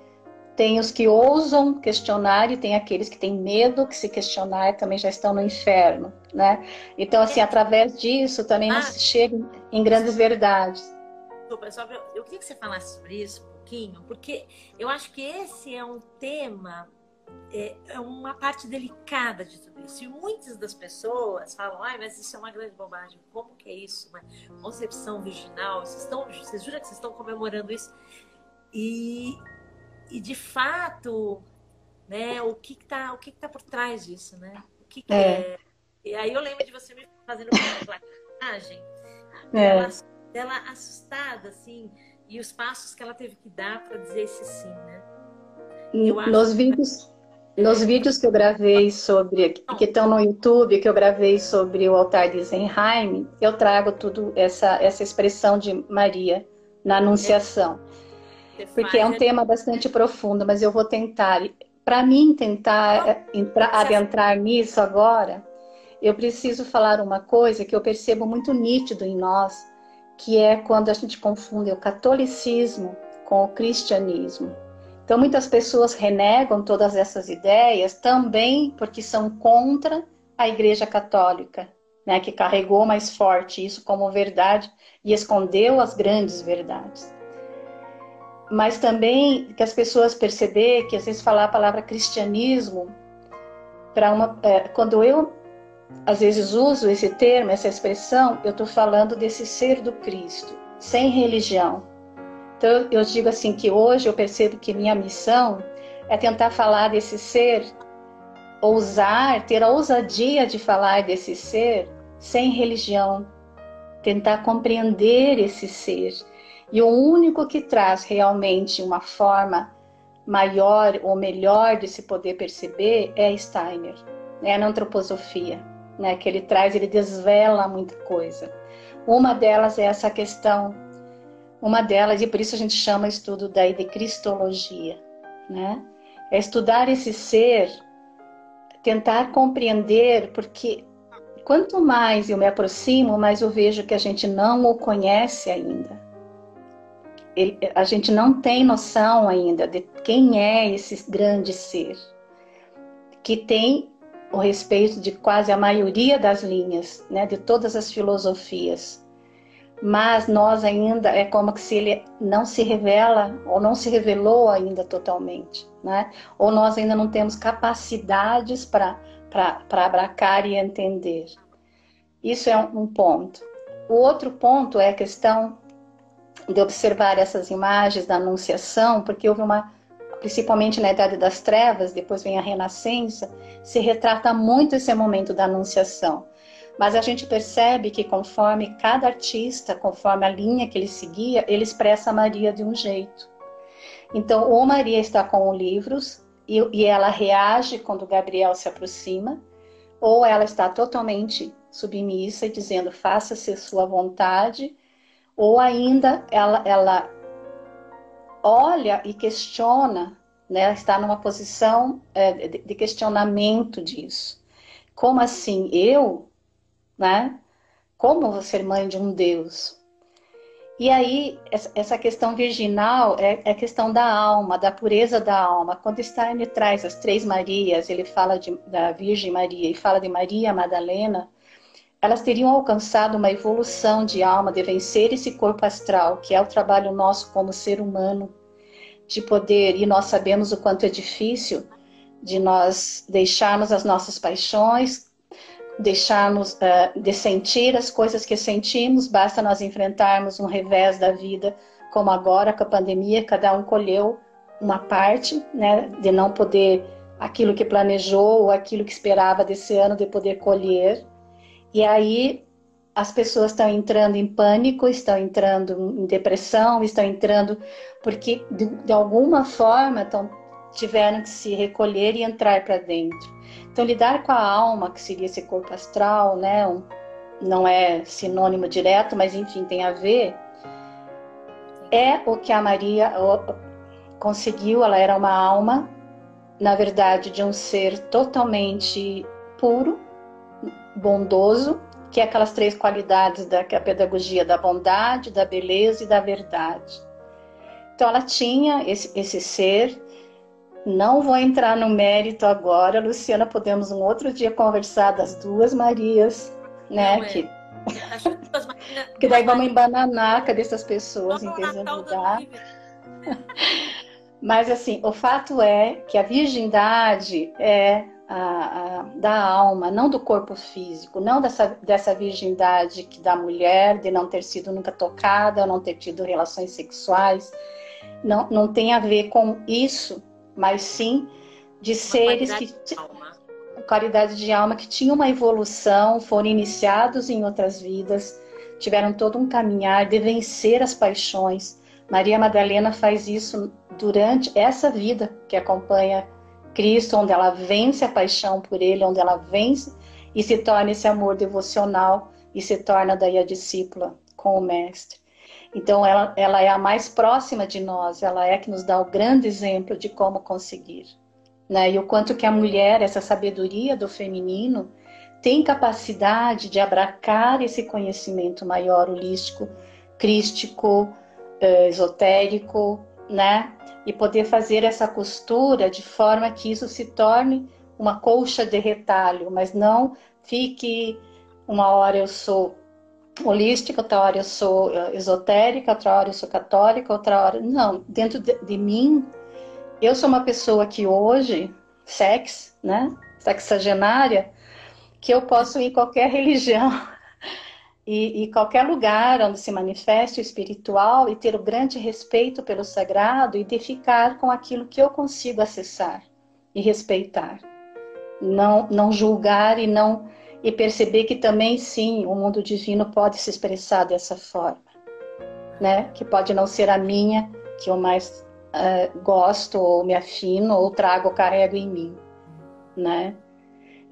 tem os que ousam questionar e tem aqueles que têm medo que se questionar também já estão no inferno, né? Então assim, através disso também ah, não se chega em grandes verdades. Desculpa, só eu queria que você falasse sobre isso pouquinho, porque eu acho que esse é um tema é, é, uma parte delicada de tudo isso. E muitas das pessoas falam, ai, mas isso é uma grande bobagem. Como que é isso? Uma concepção virginal? Vocês, estão, vocês juram que vocês estão comemorando isso? E, e de fato, né, o que está o que que tá por trás disso, né? O que, que é. é. E aí eu lembro de você me fazendo uma plaquagem, é. ela, ela assustada, assim, e os passos que ela teve que dar para dizer esse sim, né? Nos vídeos, nos vídeos que eu gravei sobre, que estão no YouTube, que eu gravei sobre o altar de Zenheim, eu trago tudo essa, essa expressão de Maria na Anunciação. Porque é um tema bastante profundo, mas eu vou tentar. Para mim, tentar eh, entrar, adentrar nisso agora, eu preciso falar uma coisa que eu percebo muito nítido em nós, que é quando a gente confunde o catolicismo com o cristianismo. Então, muitas pessoas renegam todas essas ideias também porque são contra a Igreja Católica, né, que carregou mais forte isso como verdade e escondeu as grandes verdades. Mas também que as pessoas perceber que às vezes falar a palavra cristianismo para uma é, quando eu às vezes uso esse termo, essa expressão, eu estou falando desse ser do Cristo, sem religião, então eu digo assim que hoje eu percebo que minha missão é tentar falar desse ser, ousar, ter a ousadia de falar desse ser sem religião, tentar compreender esse ser. E o único que traz realmente uma forma maior ou melhor de se poder perceber é Steiner, é na antroposofia, né? Que ele traz, ele desvela muita coisa. Uma delas é essa questão uma delas, e por isso a gente chama estudo daí de cristologia, né? É estudar esse ser, tentar compreender, porque quanto mais eu me aproximo, mais eu vejo que a gente não o conhece ainda. Ele, a gente não tem noção ainda de quem é esse grande ser, que tem o respeito de quase a maioria das linhas, né, de todas as filosofias mas nós ainda é como se ele não se revela ou não se revelou ainda totalmente, né? Ou nós ainda não temos capacidades para abracar e entender. Isso é um ponto. O outro ponto é a questão de observar essas imagens da Anunciação, porque houve uma, principalmente na Idade das Trevas, depois vem a Renascença, se retrata muito esse momento da Anunciação mas a gente percebe que conforme cada artista, conforme a linha que ele seguia, ele expressa a Maria de um jeito. Então, ou Maria está com livros e, e ela reage quando Gabriel se aproxima, ou ela está totalmente submissa e dizendo faça-se sua vontade, ou ainda ela, ela olha e questiona, né, está numa posição é, de questionamento disso. Como assim? Eu né? Como ser mãe de um Deus? E aí, essa questão virginal é a é questão da alma, da pureza da alma. Quando Steiner traz as três Marias, ele fala de, da Virgem Maria e fala de Maria Madalena, elas teriam alcançado uma evolução de alma, de vencer esse corpo astral, que é o trabalho nosso como ser humano, de poder, e nós sabemos o quanto é difícil, de nós deixarmos as nossas paixões, deixarmos uh, de sentir as coisas que sentimos, basta nós enfrentarmos um revés da vida, como agora com a pandemia, cada um colheu uma parte, né, de não poder aquilo que planejou ou aquilo que esperava desse ano de poder colher. E aí as pessoas estão entrando em pânico, estão entrando em depressão, estão entrando porque de, de alguma forma estão, tiveram que se recolher e entrar para dentro. Então, lidar com a alma, que seria esse corpo astral, né? Um, não é sinônimo direto, mas enfim, tem a ver. É o que a Maria conseguiu, ela era uma alma, na verdade, de um ser totalmente puro, bondoso, que é aquelas três qualidades da que é a pedagogia da bondade, da beleza e da verdade. Então ela tinha esse, esse ser. Não vou entrar no mérito agora, Luciana. Podemos um outro dia conversar das duas Marias, né? Não, é. que... Porque [laughs] daí vamos embananar cadê essas pessoas em vez de ajudar. [laughs] Mas assim, o fato é que a virgindade é a, a, da alma, não do corpo físico, não dessa, dessa virgindade que da mulher, de não ter sido nunca tocada, não ter tido relações sexuais, não, não tem a ver com isso, mas sim de uma seres que. De qualidade de alma que tinham uma evolução, foram iniciados em outras vidas, tiveram todo um caminhar de vencer as paixões. Maria Madalena faz isso durante essa vida que acompanha Cristo, onde ela vence a paixão por Ele, onde ela vence e se torna esse amor devocional e se torna daí a discípula com o Mestre. Então, ela, ela é a mais próxima de nós, ela é que nos dá o grande exemplo de como conseguir. Né? E o quanto que a mulher, essa sabedoria do feminino, tem capacidade de abracar esse conhecimento maior, holístico, crístico, eh, esotérico, né? E poder fazer essa costura de forma que isso se torne uma colcha de retalho, mas não fique uma hora eu sou holística, outra hora eu sou eh, esotérica, outra hora eu sou católica, outra hora. Não, dentro de, de mim, eu sou uma pessoa que hoje, sex, né, sexagenária, que eu posso ir em qualquer [laughs] religião e, e, qualquer lugar onde se manifeste o espiritual e ter o grande respeito pelo sagrado e de ficar com aquilo que eu consigo acessar e respeitar. Não, não julgar e não e perceber que também sim o mundo divino pode se expressar dessa forma, né? Que pode não ser a minha que eu mais uh, gosto ou me afino ou trago ou carrego em mim, né?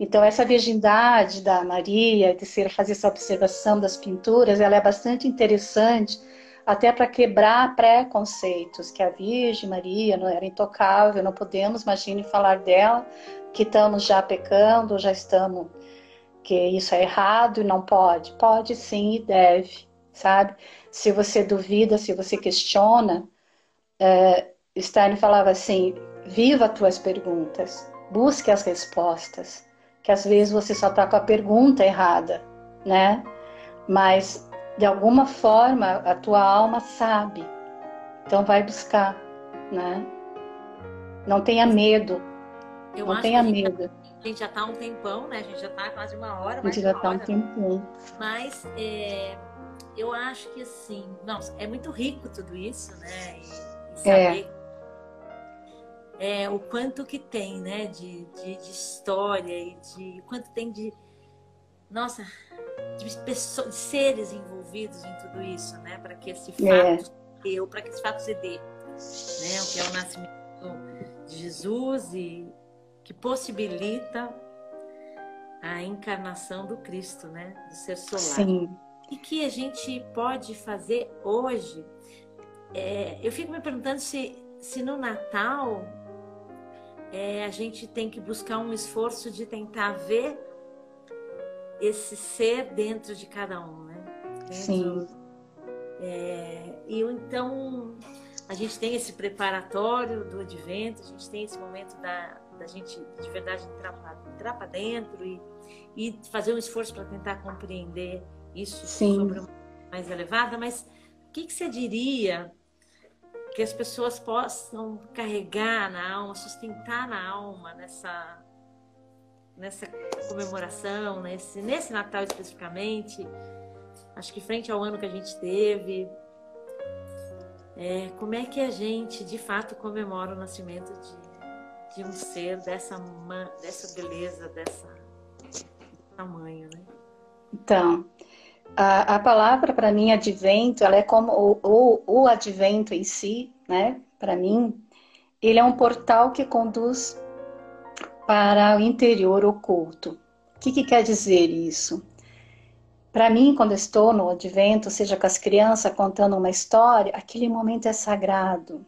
Então, essa virgindade da Maria, de ser, fazer essa observação das pinturas, ela é bastante interessante, até para quebrar preconceitos, que a Virgem Maria não era intocável, não podemos, imagine, falar dela, que estamos já pecando, já estamos, que isso é errado e não pode. Pode sim e deve, sabe? Se você duvida, se você questiona, é, Stein falava assim: viva as tuas perguntas, busque as respostas que às vezes você só está com a pergunta errada, né? Mas de alguma forma a tua alma sabe, então vai buscar, né? Não tenha medo, Eu não tenha medo. A gente já está um tempão, né? A gente já está quase uma hora. A gente já está um tempão. Mas é, eu acho que assim, nossa, é muito rico tudo isso, né? E, e saber é é, o quanto que tem, né, de, de, de, história e de quanto tem de, nossa, de pessoas, de seres envolvidos em tudo isso, né, para que esse é. fato é. eu, para que esse fato se dê, né, o que é o nascimento de Jesus e que possibilita a encarnação do Cristo, né, do ser solar. Sim. E que a gente pode fazer hoje. É, eu fico me perguntando se, se no Natal é, a gente tem que buscar um esforço de tentar ver esse ser dentro de cada um, né? Dentro, Sim. É, e então a gente tem esse preparatório do advento, a gente tem esse momento da, da gente de verdade entrar para dentro e, e fazer um esforço para tentar compreender isso Sim. sobre uma mais elevada, mas o que, que você diria que as pessoas possam carregar na alma, sustentar na alma nessa nessa comemoração, nesse nesse Natal especificamente. Acho que frente ao ano que a gente teve, é, como é que a gente de fato comemora o nascimento de, de um ser dessa dessa beleza, dessa tamanho, né? Então, a, a palavra para mim, advento, ela é como o, o, o advento em si, né? Para mim, ele é um portal que conduz para o interior oculto. O que, que quer dizer isso? Para mim, quando estou no advento, seja com as crianças contando uma história, aquele momento é sagrado,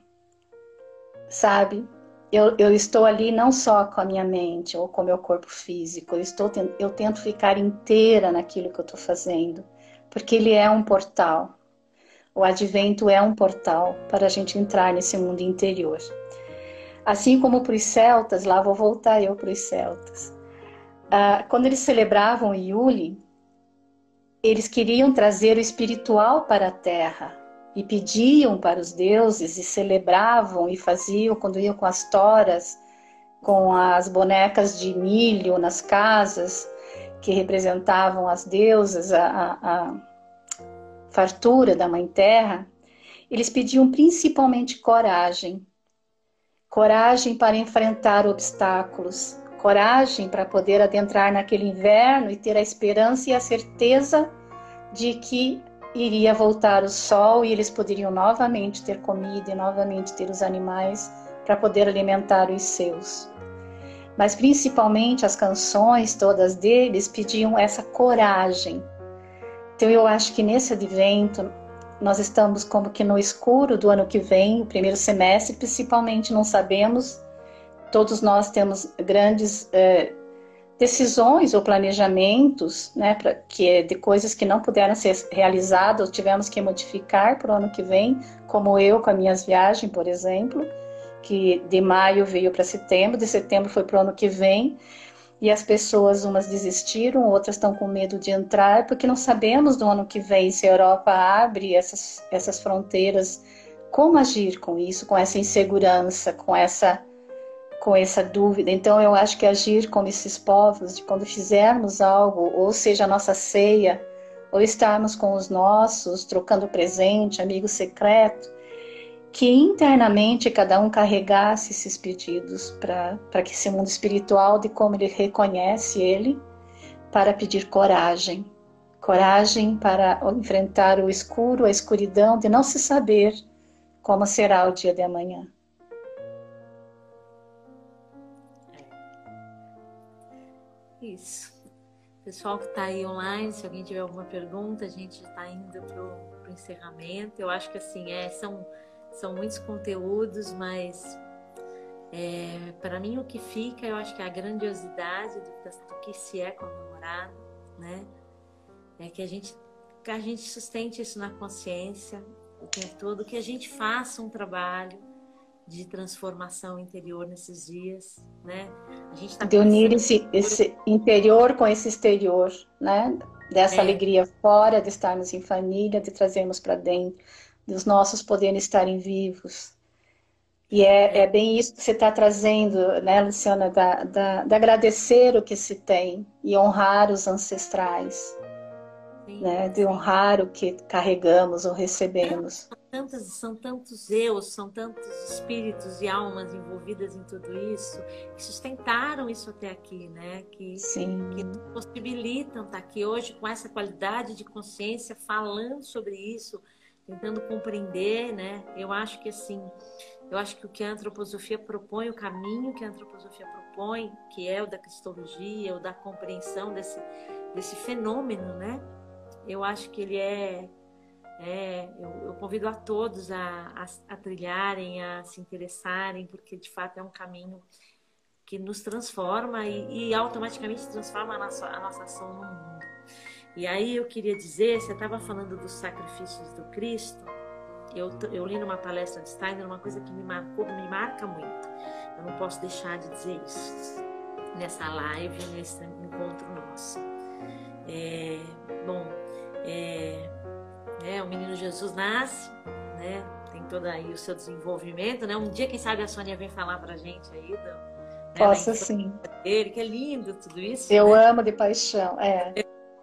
sabe? eu, eu, estou ali não só com a minha mente ou com o meu corpo físico, eu, estou, eu tento ficar inteira naquilo que eu estou fazendo, porque ele é um portal. O advento é um portal para a gente entrar nesse mundo interior. Assim como para os celtas, lá vou voltar eu para os celtas. Ah, quando eles celebravam Yuli, eles queriam trazer o espiritual para a terra e pediam para os deuses e celebravam e faziam quando iam com as toras, com as bonecas de milho nas casas que representavam as deusas, a, a, a fartura da Mãe Terra. Eles pediam principalmente coragem, coragem para enfrentar obstáculos, coragem para poder adentrar naquele inverno e ter a esperança e a certeza de que iria voltar o sol e eles poderiam novamente ter comida e novamente ter os animais para poder alimentar os seus. Mas principalmente as canções todas deles pediam essa coragem. Então eu acho que nesse advento nós estamos como que no escuro do ano que vem, o primeiro semestre, principalmente não sabemos. Todos nós temos grandes eh, decisões ou planejamentos, né, pra, que é de coisas que não puderam ser realizadas ou tivemos que modificar para o ano que vem, como eu com as minhas viagens, por exemplo, que de maio veio para setembro, de setembro foi para o ano que vem, e as pessoas, umas desistiram, outras estão com medo de entrar, porque não sabemos do ano que vem se a Europa abre essas, essas fronteiras, como agir com isso, com essa insegurança, com essa com essa dúvida. Então, eu acho que agir como esses povos, de quando fizermos algo, ou seja, a nossa ceia, ou estarmos com os nossos, trocando presente, amigo secreto, que internamente cada um carregasse esses pedidos para que esse mundo espiritual, de como ele reconhece ele, para pedir coragem. Coragem para enfrentar o escuro, a escuridão, de não se saber como será o dia de amanhã. Isso. Pessoal que está aí online, se alguém tiver alguma pergunta, a gente está indo para o encerramento. Eu acho que assim, é, são, são muitos conteúdos, mas é, para mim o que fica, eu acho que é a grandiosidade do, do que se é comemorado, né? É que a gente, que a gente sustente isso na consciência o tempo todo, que a gente faça um trabalho de transformação interior nesses dias, né? A gente tá de unir esse, esse interior com esse exterior, né? Dessa é. alegria fora de estarmos em família, de trazermos para dentro, dos nossos poderem estarem vivos. E é, é. é bem isso que você está trazendo, né, Luciana, da, da, da, agradecer o que se tem e honrar os ancestrais, sim, né, de honrar o que carregamos ou recebemos tantos, são tantos eus, são tantos espíritos e almas envolvidas em tudo isso, que sustentaram isso até aqui, né? Que, Sim. que possibilitam estar aqui hoje com essa qualidade de consciência, falando sobre isso, tentando compreender, né? Eu acho que assim, eu acho que o que a antroposofia propõe, o caminho que a antroposofia propõe, que é o da cristologia, o da compreensão desse, desse fenômeno, né? Eu acho que ele é é, eu, eu, convido a todos a, a, a, trilharem, a se interessarem, porque de fato é um caminho que nos transforma e, e automaticamente transforma a nossa, a nossa ação no mundo. E aí eu queria dizer, você estava falando dos sacrifícios do Cristo, eu, eu li numa palestra de Steiner uma coisa que me marcou, me marca muito. Eu não posso deixar de dizer isso nessa live, nesse encontro nosso. É, bom, é, né? O menino Jesus nasce, né? Tem todo aí o seu desenvolvimento, né? Um dia, quem sabe, a Sônia vem falar pra gente aí do, né? Posso sim. Dele, que é lindo tudo isso. Eu né? amo de paixão, é.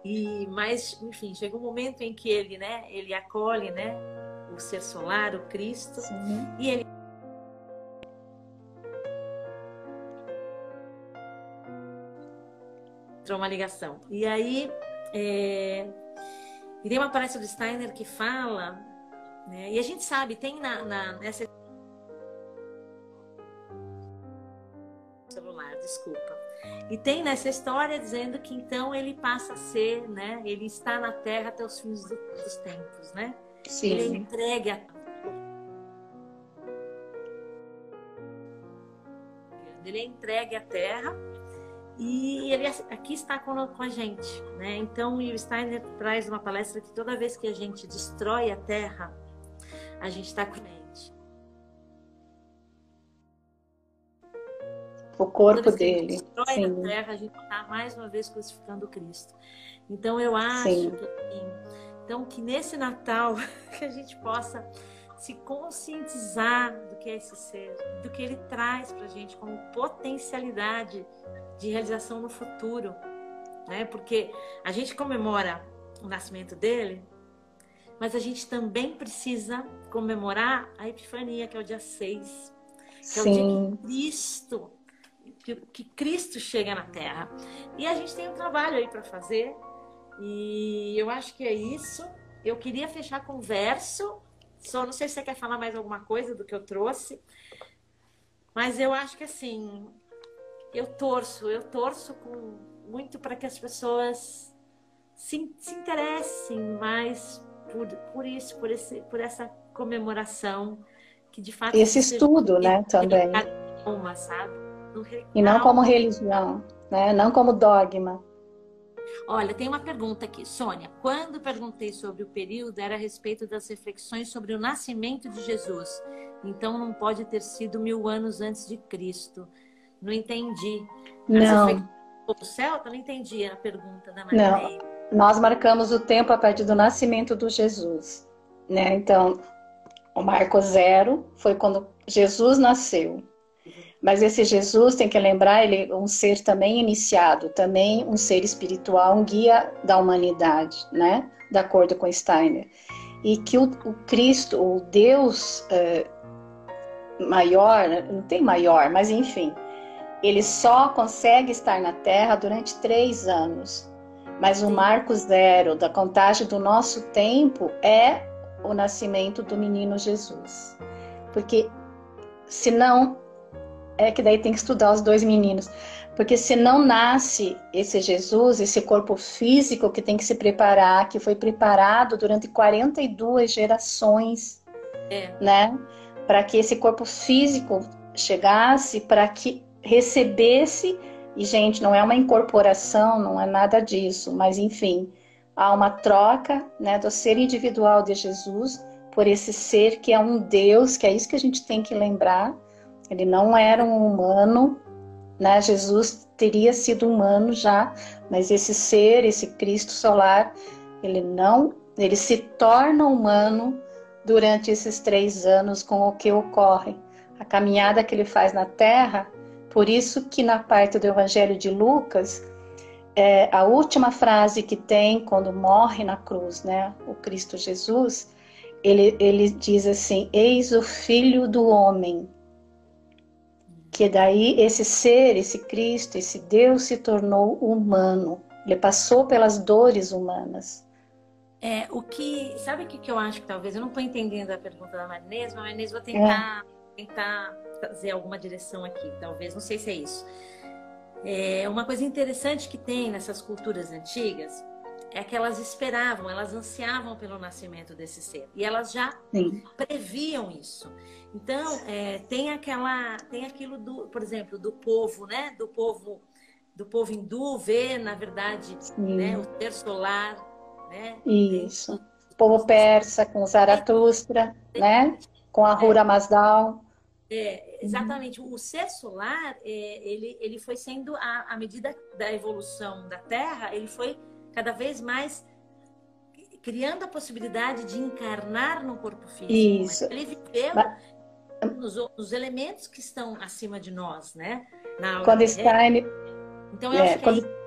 E, mas, enfim, chega um momento em que ele, né? Ele acolhe, né? O ser solar, o Cristo, sim. e ele entrou uma ligação. E aí, é, e tem uma palestra do Steiner que fala, né, e a gente sabe, tem na, na nessa celular, desculpa. E tem nessa história dizendo que então ele passa a ser, né? Ele está na Terra até os fins do, dos tempos, né? Sim. Ele é entregue a ele é entregue à terra e ele aqui está com, a gente, né? Então, o Steiner traz uma palestra que toda vez que a gente destrói a terra, a gente está com a O corpo dele. destrói Sim. a terra, a gente está mais uma vez crucificando Cristo. Então, eu acho Sim. que, então, que nesse Natal [laughs] que a gente possa se conscientizar do que é esse ser, do que ele traz para a gente como potencialidade de realização no futuro, né? Porque a gente comemora o nascimento dele, mas a gente também precisa comemorar a Epifania, que é o dia 6, que Sim. é o dia que Cristo, que, Cristo chega na Terra. E a gente tem um trabalho aí para fazer, e eu acho que é isso. Eu queria fechar com verso, só não sei se você quer falar mais alguma coisa do que eu trouxe, mas eu acho que assim, eu torço, eu torço com, muito para que as pessoas se, se interessem mais por, por isso, por, esse, por essa comemoração que de fato esse estudo, né, também. Uma, sabe? E não como religião, né? Não como dogma. Olha, tem uma pergunta aqui, Sônia. Quando perguntei sobre o período, era a respeito das reflexões sobre o nascimento de Jesus. Então não pode ter sido mil anos antes de Cristo. Não entendi. Não. O celta? Não entendi a pergunta da Maria. Não. Nós marcamos o tempo a partir do nascimento do Jesus. Né? Então, o marco zero foi quando Jesus nasceu. Mas esse Jesus, tem que lembrar, ele é um ser também iniciado, também um ser espiritual, um guia da humanidade, né? De acordo com Steiner. E que o, o Cristo, o Deus é, maior, não tem maior, mas enfim, ele só consegue estar na Terra durante três anos. Mas o marco zero da contagem do nosso tempo é o nascimento do menino Jesus. Porque senão, é que daí tem que estudar os dois meninos. Porque se não nasce esse Jesus, esse corpo físico que tem que se preparar, que foi preparado durante 42 gerações, é. né? Para que esse corpo físico chegasse, para que recebesse, e gente, não é uma incorporação, não é nada disso, mas enfim, há uma troca né, do ser individual de Jesus por esse ser que é um Deus, que é isso que a gente tem que lembrar. Ele não era um humano, né? Jesus teria sido humano já, mas esse ser, esse Cristo solar, ele não, ele se torna humano durante esses três anos com o que ocorre. A caminhada que ele faz na Terra por isso que na parte do Evangelho de Lucas, é, a última frase que tem quando morre na cruz, né, o Cristo Jesus, ele, ele diz assim: Eis o Filho do Homem. Que daí esse ser, esse Cristo, esse Deus se tornou humano. Ele passou pelas dores humanas. É, o que. Sabe o que, que eu acho que talvez. Eu não estou entendendo a pergunta da Marinês, mas Marinês, vou tentar, é. tentar trazer alguma direção aqui, talvez, não sei se é isso. É, uma coisa interessante que tem nessas culturas antigas é que elas esperavam, elas ansiavam pelo nascimento desse ser e elas já Sim. previam isso. Então é, tem aquela, tem aquilo do, por exemplo, do povo, né? Do povo, do povo hindu ver, na verdade, né? O ser solar, né? Isso. O povo persa com Zaratustra, né? Com a Hura Mazdal. É, exatamente. O ser solar, é, ele, ele foi sendo, à medida da evolução da Terra, ele foi cada vez mais criando a possibilidade de encarnar no corpo físico. Isso. Ele viveu nos, nos, elementos que estão acima de nós, né? Na quando Stein... Então, eu é, acho que quando...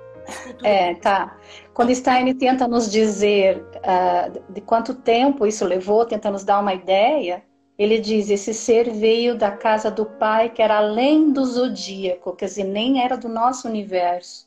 É, tá. Quando Stein tenta nos dizer uh, de quanto tempo isso levou, tenta nos dar uma ideia, ele diz: esse ser veio da casa do Pai, que era além do zodíaco, quer dizer, nem era do nosso universo.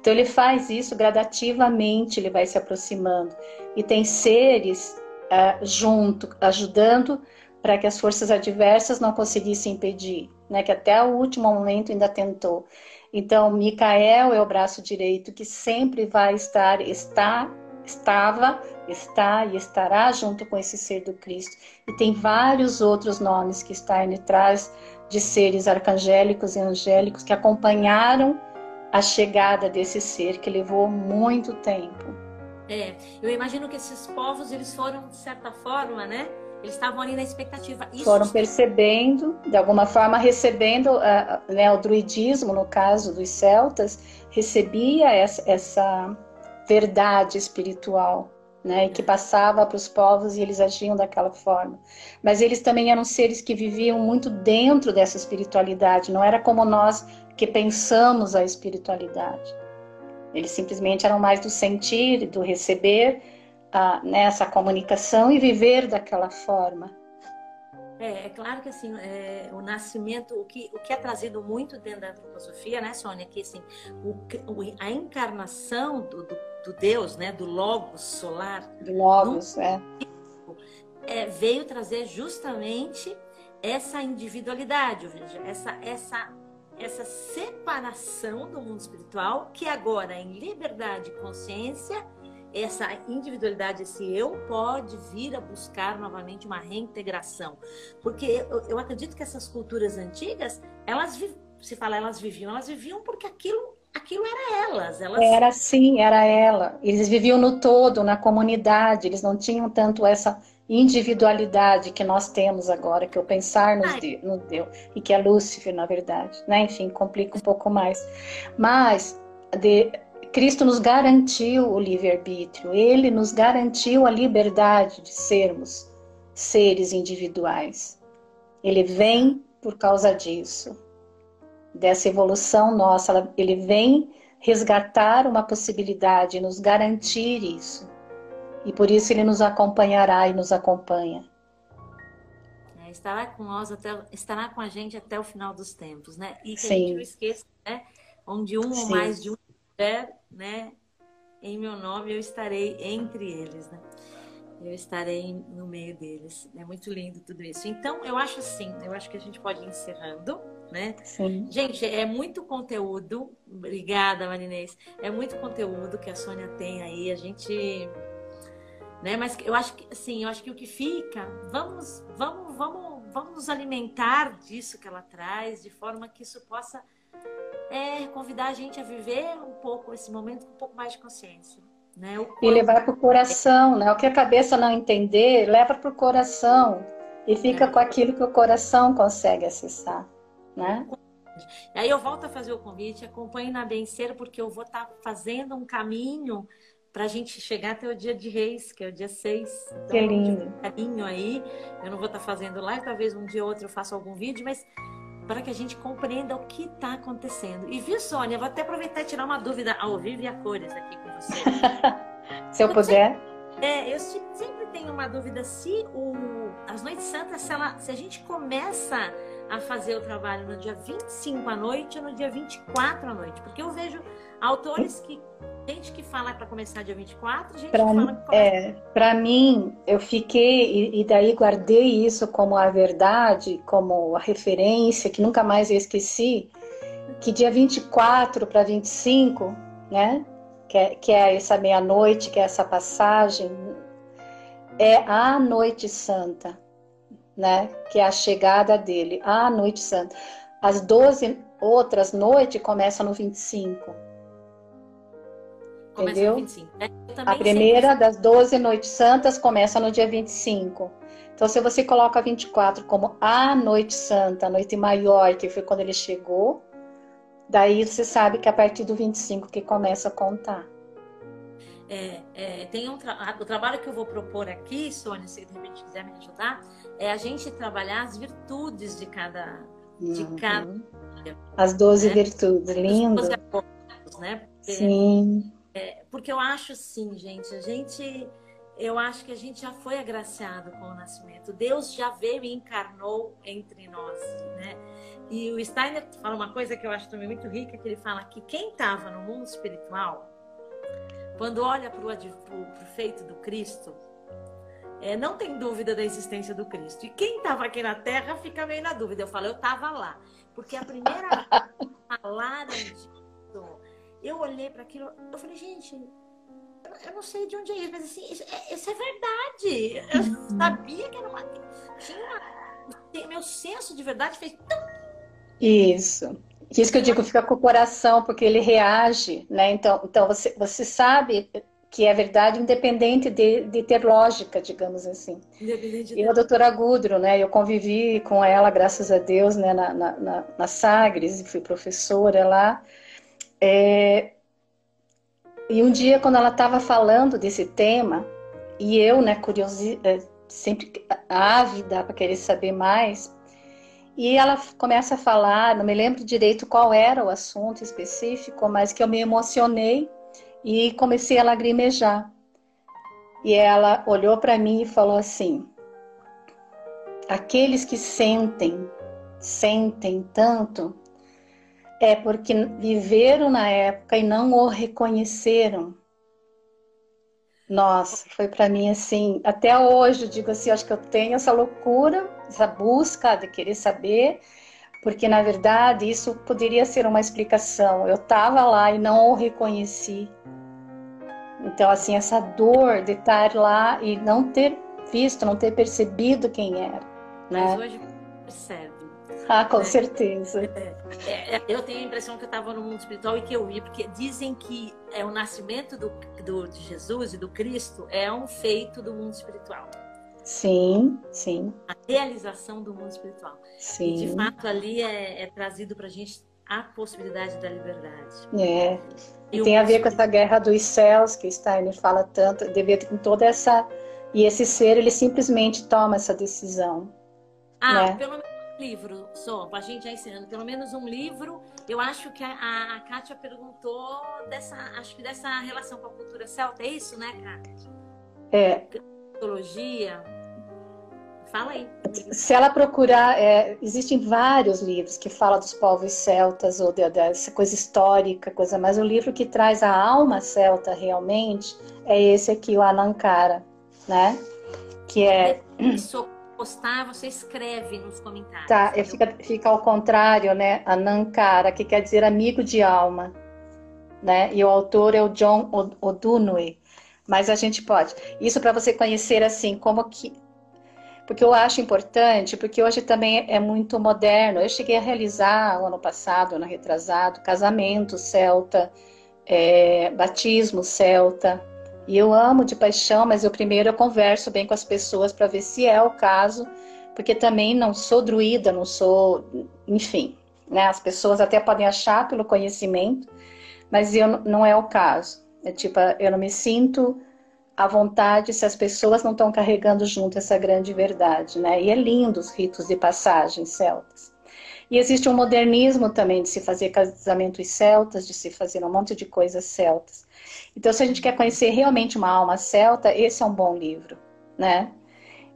Então ele faz isso gradativamente, ele vai se aproximando. E tem seres uh, junto, ajudando para que as forças adversas não conseguissem impedir, né? que até o último momento ainda tentou. Então, Micael é o braço direito que sempre vai estar, está estava, está e estará junto com esse ser do Cristo. E tem vários outros nomes que Steiner traz de seres arcangélicos e angélicos que acompanharam a chegada desse ser que levou muito tempo. É, eu imagino que esses povos eles foram de certa forma, né? Eles estavam ali na expectativa. Isso foram percebendo, de alguma forma recebendo, né, o druidismo, no caso dos celtas, recebia essa, essa verdade espiritual, né, e que passava para os povos e eles agiam daquela forma. Mas eles também eram seres que viviam muito dentro dessa espiritualidade, não era como nós que pensamos a espiritualidade. Eles simplesmente eram mais do sentir, do receber a, nessa né, comunicação e viver daquela forma. É, é claro que assim, é, o nascimento, o que, o que é trazido muito dentro da filosofia, né, Sônia, que assim, o, a encarnação do, do, do, Deus, né, do Logos solar, do Logos, no, é. é. veio trazer justamente essa individualidade, ou seja, essa, essa, essa separação do mundo espiritual, que agora em liberdade e consciência essa individualidade, esse eu, pode vir a buscar novamente uma reintegração. Porque eu, eu acredito que essas culturas antigas, elas, se fala elas viviam, elas viviam porque aquilo aquilo era elas, elas. Era sim, era ela. Eles viviam no todo, na comunidade, eles não tinham tanto essa individualidade que nós temos agora, que o pensar nos, de, nos deu, e que é Lúcifer, na verdade. Né? Enfim, complica um pouco mais. Mas de, Cristo nos garantiu o livre-arbítrio, ele nos garantiu a liberdade de sermos seres individuais. Ele vem por causa disso, dessa evolução nossa, ele vem resgatar uma possibilidade, nos garantir isso. E por isso ele nos acompanhará e nos acompanha. É, estará com nós até, estará com a gente até o final dos tempos, né? E que Sim. a gente não esqueça, né? Onde um Sim. ou mais de um estiver, né, em meu nome, eu estarei entre eles, né? Eu estarei no meio deles. É muito lindo tudo isso. Então, eu acho assim, eu acho que a gente pode ir encerrando, né? Sim. Gente, é muito conteúdo. Obrigada, Marinês. É muito conteúdo que a Sônia tem aí. A gente né? Mas eu acho que assim, eu acho que o que fica, vamos, vamos, vamos, vamos nos alimentar disso que ela traz, de forma que isso possa é convidar a gente a viver um pouco esse momento com um pouco mais de consciência. Né? E levar para o coração, né? O que a cabeça não entender, leva para o coração. E fica é. com aquilo que o coração consegue acessar, né? E aí eu volto a fazer o convite, acompanhe na Benceira, porque eu vou estar tá fazendo um caminho para a gente chegar até o dia de Reis, que é o dia 6. Então, que lindo. Caminho aí. Eu não vou estar tá fazendo live, talvez um dia ou outro eu faça algum vídeo, mas para que a gente compreenda o que está acontecendo. E viu, Sônia, vou até aproveitar e tirar uma dúvida ao vivo e a cores aqui com você. [laughs] se eu, eu puder. Sempre, é, eu sempre tenho uma dúvida se o, as Noites Santas, se, ela, se a gente começa a fazer o trabalho no dia 25 à noite ou no dia 24 à noite. Porque eu vejo autores que gente que fala para começar dia 24, gente pra, que fala que É, para mim, eu fiquei, e, e, daí guardei isso como a verdade, como a referência, que nunca mais eu esqueci, que dia 24 para 25, né? Que é, que é essa meia-noite, que é essa passagem, é a noite santa, né? Que é a chegada dele, a noite santa. As 12 outras noites começam no 25 entendeu? 25. Né? A primeira das 12 noites santas começa no dia 25. Então, se você coloca 24 como a noite santa, a noite maior, que foi quando ele chegou, daí você sabe que é a partir do 25 que começa a contar. É, é, tem um tra o trabalho que eu vou propor aqui, Sônia, se de repente quiser me ajudar, é a gente trabalhar as virtudes de cada. De uhum. cada as 12 né? virtudes, lindo. Né? Porque, Sim. É, porque eu acho assim, gente, a gente, eu acho que a gente já foi agraciado com o nascimento. Deus já veio e encarnou entre nós, né? E o Steiner fala uma coisa que eu acho também muito rica, que ele fala que quem estava no mundo espiritual, quando olha para o feito do Cristo, é, não tem dúvida da existência do Cristo. E quem estava aqui na Terra fica meio na dúvida. Eu falo, eu estava lá. Porque a primeira [laughs] palavra eu olhei para aquilo, eu falei, gente, eu não sei de onde é isso, mas assim, isso é, isso é verdade. Eu uhum. [laughs] sabia que era uma. Tinha uma, meu senso de verdade fez. Isso. Isso que eu digo, fica com o coração, porque ele reage, né? Então, então você, você sabe que é verdade independente de, de ter lógica, digamos assim. E a doutora Gudro, né? Eu convivi com ela, graças a Deus, né? Na, na, na, na Sagres, fui professora lá. É... E um dia, quando ela estava falando desse tema, e eu, né, curiosi... É, sempre ávida para querer saber mais, e ela começa a falar, não me lembro direito qual era o assunto específico, mas que eu me emocionei e comecei a lagrimejar. E ela olhou para mim e falou assim: aqueles que sentem, sentem tanto, é porque viveram na época e não o reconheceram. Nossa, foi para mim assim, até hoje eu digo assim, acho que eu tenho essa loucura, essa busca de querer saber, porque na verdade isso poderia ser uma explicação. Eu estava lá e não o reconheci. Então assim, essa dor de estar lá e não ter visto, não ter percebido quem era, né? Mas hoje percebe. [laughs] Ah, com né? certeza. É, é, é, eu tenho a impressão que eu estava no mundo espiritual e que eu vi, porque dizem que é o nascimento do, do, de Jesus e do Cristo é um feito do mundo espiritual. Sim, sim. A realização do mundo espiritual. Sim. E de fato ali é, é trazido para a gente a possibilidade da liberdade. É. E tem a ver com essa guerra dos céus que Steiner fala tanto, dever com toda essa e esse ser ele simplesmente toma essa decisão. Ah, né? pelo menos livro só, a gente já ensinando, pelo menos um livro. Eu acho que a, a Kátia perguntou dessa, acho que dessa relação com a cultura celta, é isso, né, Kátia? É. Mitologia. Fala aí. Se ela procurar, é, existem vários livros que falam dos povos celtas ou dessa coisa histórica, coisa, mas o livro que traz a alma celta realmente é esse aqui, o Anankara, né? Que é. Se postar, você escreve nos comentários. Tá, fica, fica ao contrário, né? Anankara, que quer dizer amigo de alma, né? E o autor é o John O'Donoghue. Mas a gente pode. Isso para você conhecer assim como que porque eu acho importante, porque hoje também é muito moderno. Eu cheguei a realizar, ano passado, ano retrasado, casamento celta, é, batismo celta. E eu amo de paixão, mas eu primeiro eu converso bem com as pessoas para ver se é o caso, porque também não sou druida, não sou, enfim, né? As pessoas até podem achar pelo conhecimento, mas eu não é o caso. É tipo, eu não me sinto à vontade se as pessoas não estão carregando junto essa grande verdade, né? E é lindo os ritos de passagem celtas. E existe um modernismo também de se fazer casamentos celtas, de se fazer um monte de coisas celtas. Então, se a gente quer conhecer realmente uma alma celta, esse é um bom livro, né?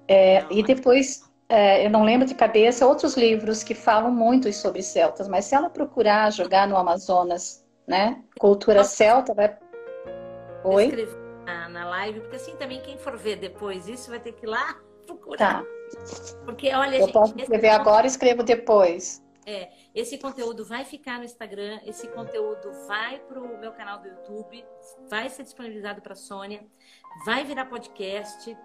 É, e depois, é, eu não lembro de cabeça outros livros que falam muito sobre celtas, mas se ela procurar jogar no Amazonas, né? Cultura celta, vai. Oi? na, na live, porque assim também quem for ver depois isso vai ter que ir lá [laughs] procurar. Tá. Porque olha, eu gente, posso escrever agora e escrevo depois. É, esse conteúdo vai ficar no Instagram, esse conteúdo vai para o meu canal do YouTube, vai ser disponibilizado para a Sônia, vai virar podcast,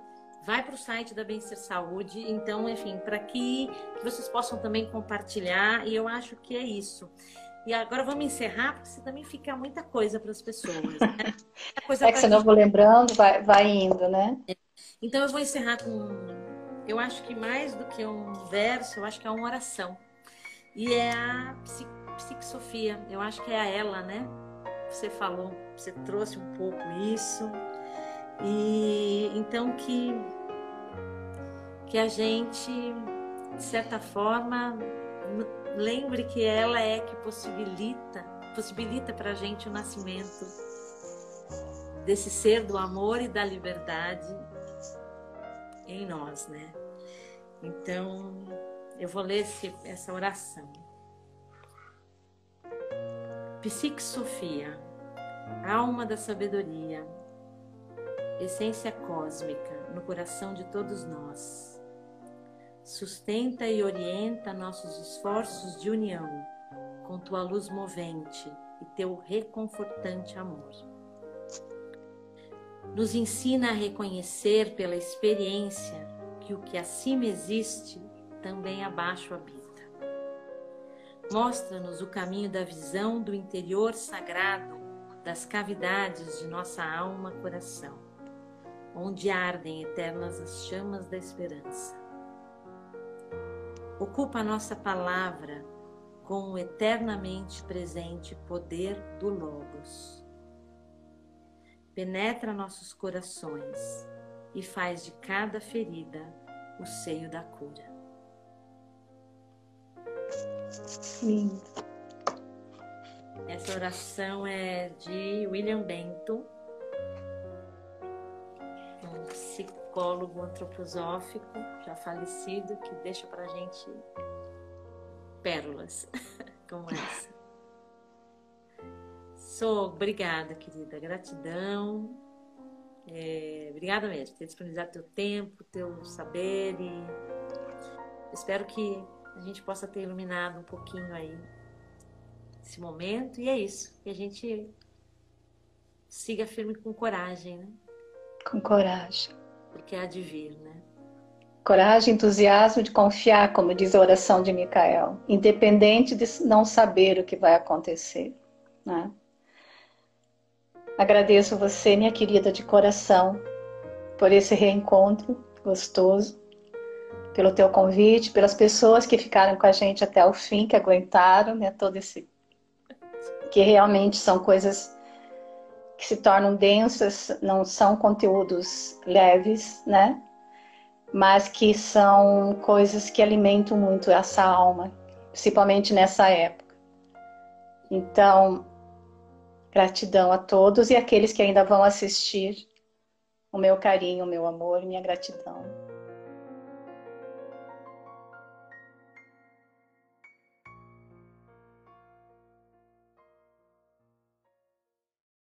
vai para o site da Bem Ser Saúde. Então, enfim, para que, que vocês possam também compartilhar, e eu acho que é isso. E agora vamos encerrar, porque você também fica muita coisa para as pessoas. Né? Coisa é que você não vou lembrando, vai, vai indo, né? Então eu vou encerrar com. Eu acho que mais do que um verso, eu acho que é uma oração. E é a psicossofia. Eu acho que é a ela, né? Você falou, você trouxe um pouco isso. E então que, que a gente, de certa forma, lembre que ela é que possibilita, possibilita para a gente o nascimento desse ser do amor e da liberdade em nós, né? Então, eu vou ler esse, essa oração. Psique Sofia, alma da sabedoria, essência cósmica no coração de todos nós Sustenta e orienta nossos esforços de união com tua luz movente e teu reconfortante amor. Nos ensina a reconhecer pela experiência que o que acima existe também abaixo habita. Mostra-nos o caminho da visão do interior sagrado das cavidades de nossa alma coração, onde ardem eternas as chamas da esperança. Ocupa a nossa palavra com o eternamente presente poder do Logos. Penetra nossos corações e faz de cada ferida o seio da cura. Lindo. Essa oração é de William Bento, um psicólogo antroposófico já falecido que deixa para gente pérolas [laughs] como essa. Sou obrigada, querida, gratidão. É, obrigada mesmo por ter disponibilizado teu tempo, teu saber e espero que a gente possa ter iluminado um pouquinho aí esse momento. E é isso, que a gente siga firme com coragem, né? Com coragem. Porque há de vir, né? Coragem, entusiasmo de confiar, como diz a oração de Micael, independente de não saber o que vai acontecer. Né? Agradeço você, minha querida, de coração, por esse reencontro gostoso, pelo teu convite, pelas pessoas que ficaram com a gente até o fim, que aguentaram, né, todo esse que realmente são coisas que se tornam densas, não são conteúdos leves, né? mas que são coisas que alimentam muito essa alma, principalmente nessa época. Então, gratidão a todos e aqueles que ainda vão assistir. O meu carinho, o meu amor, minha gratidão.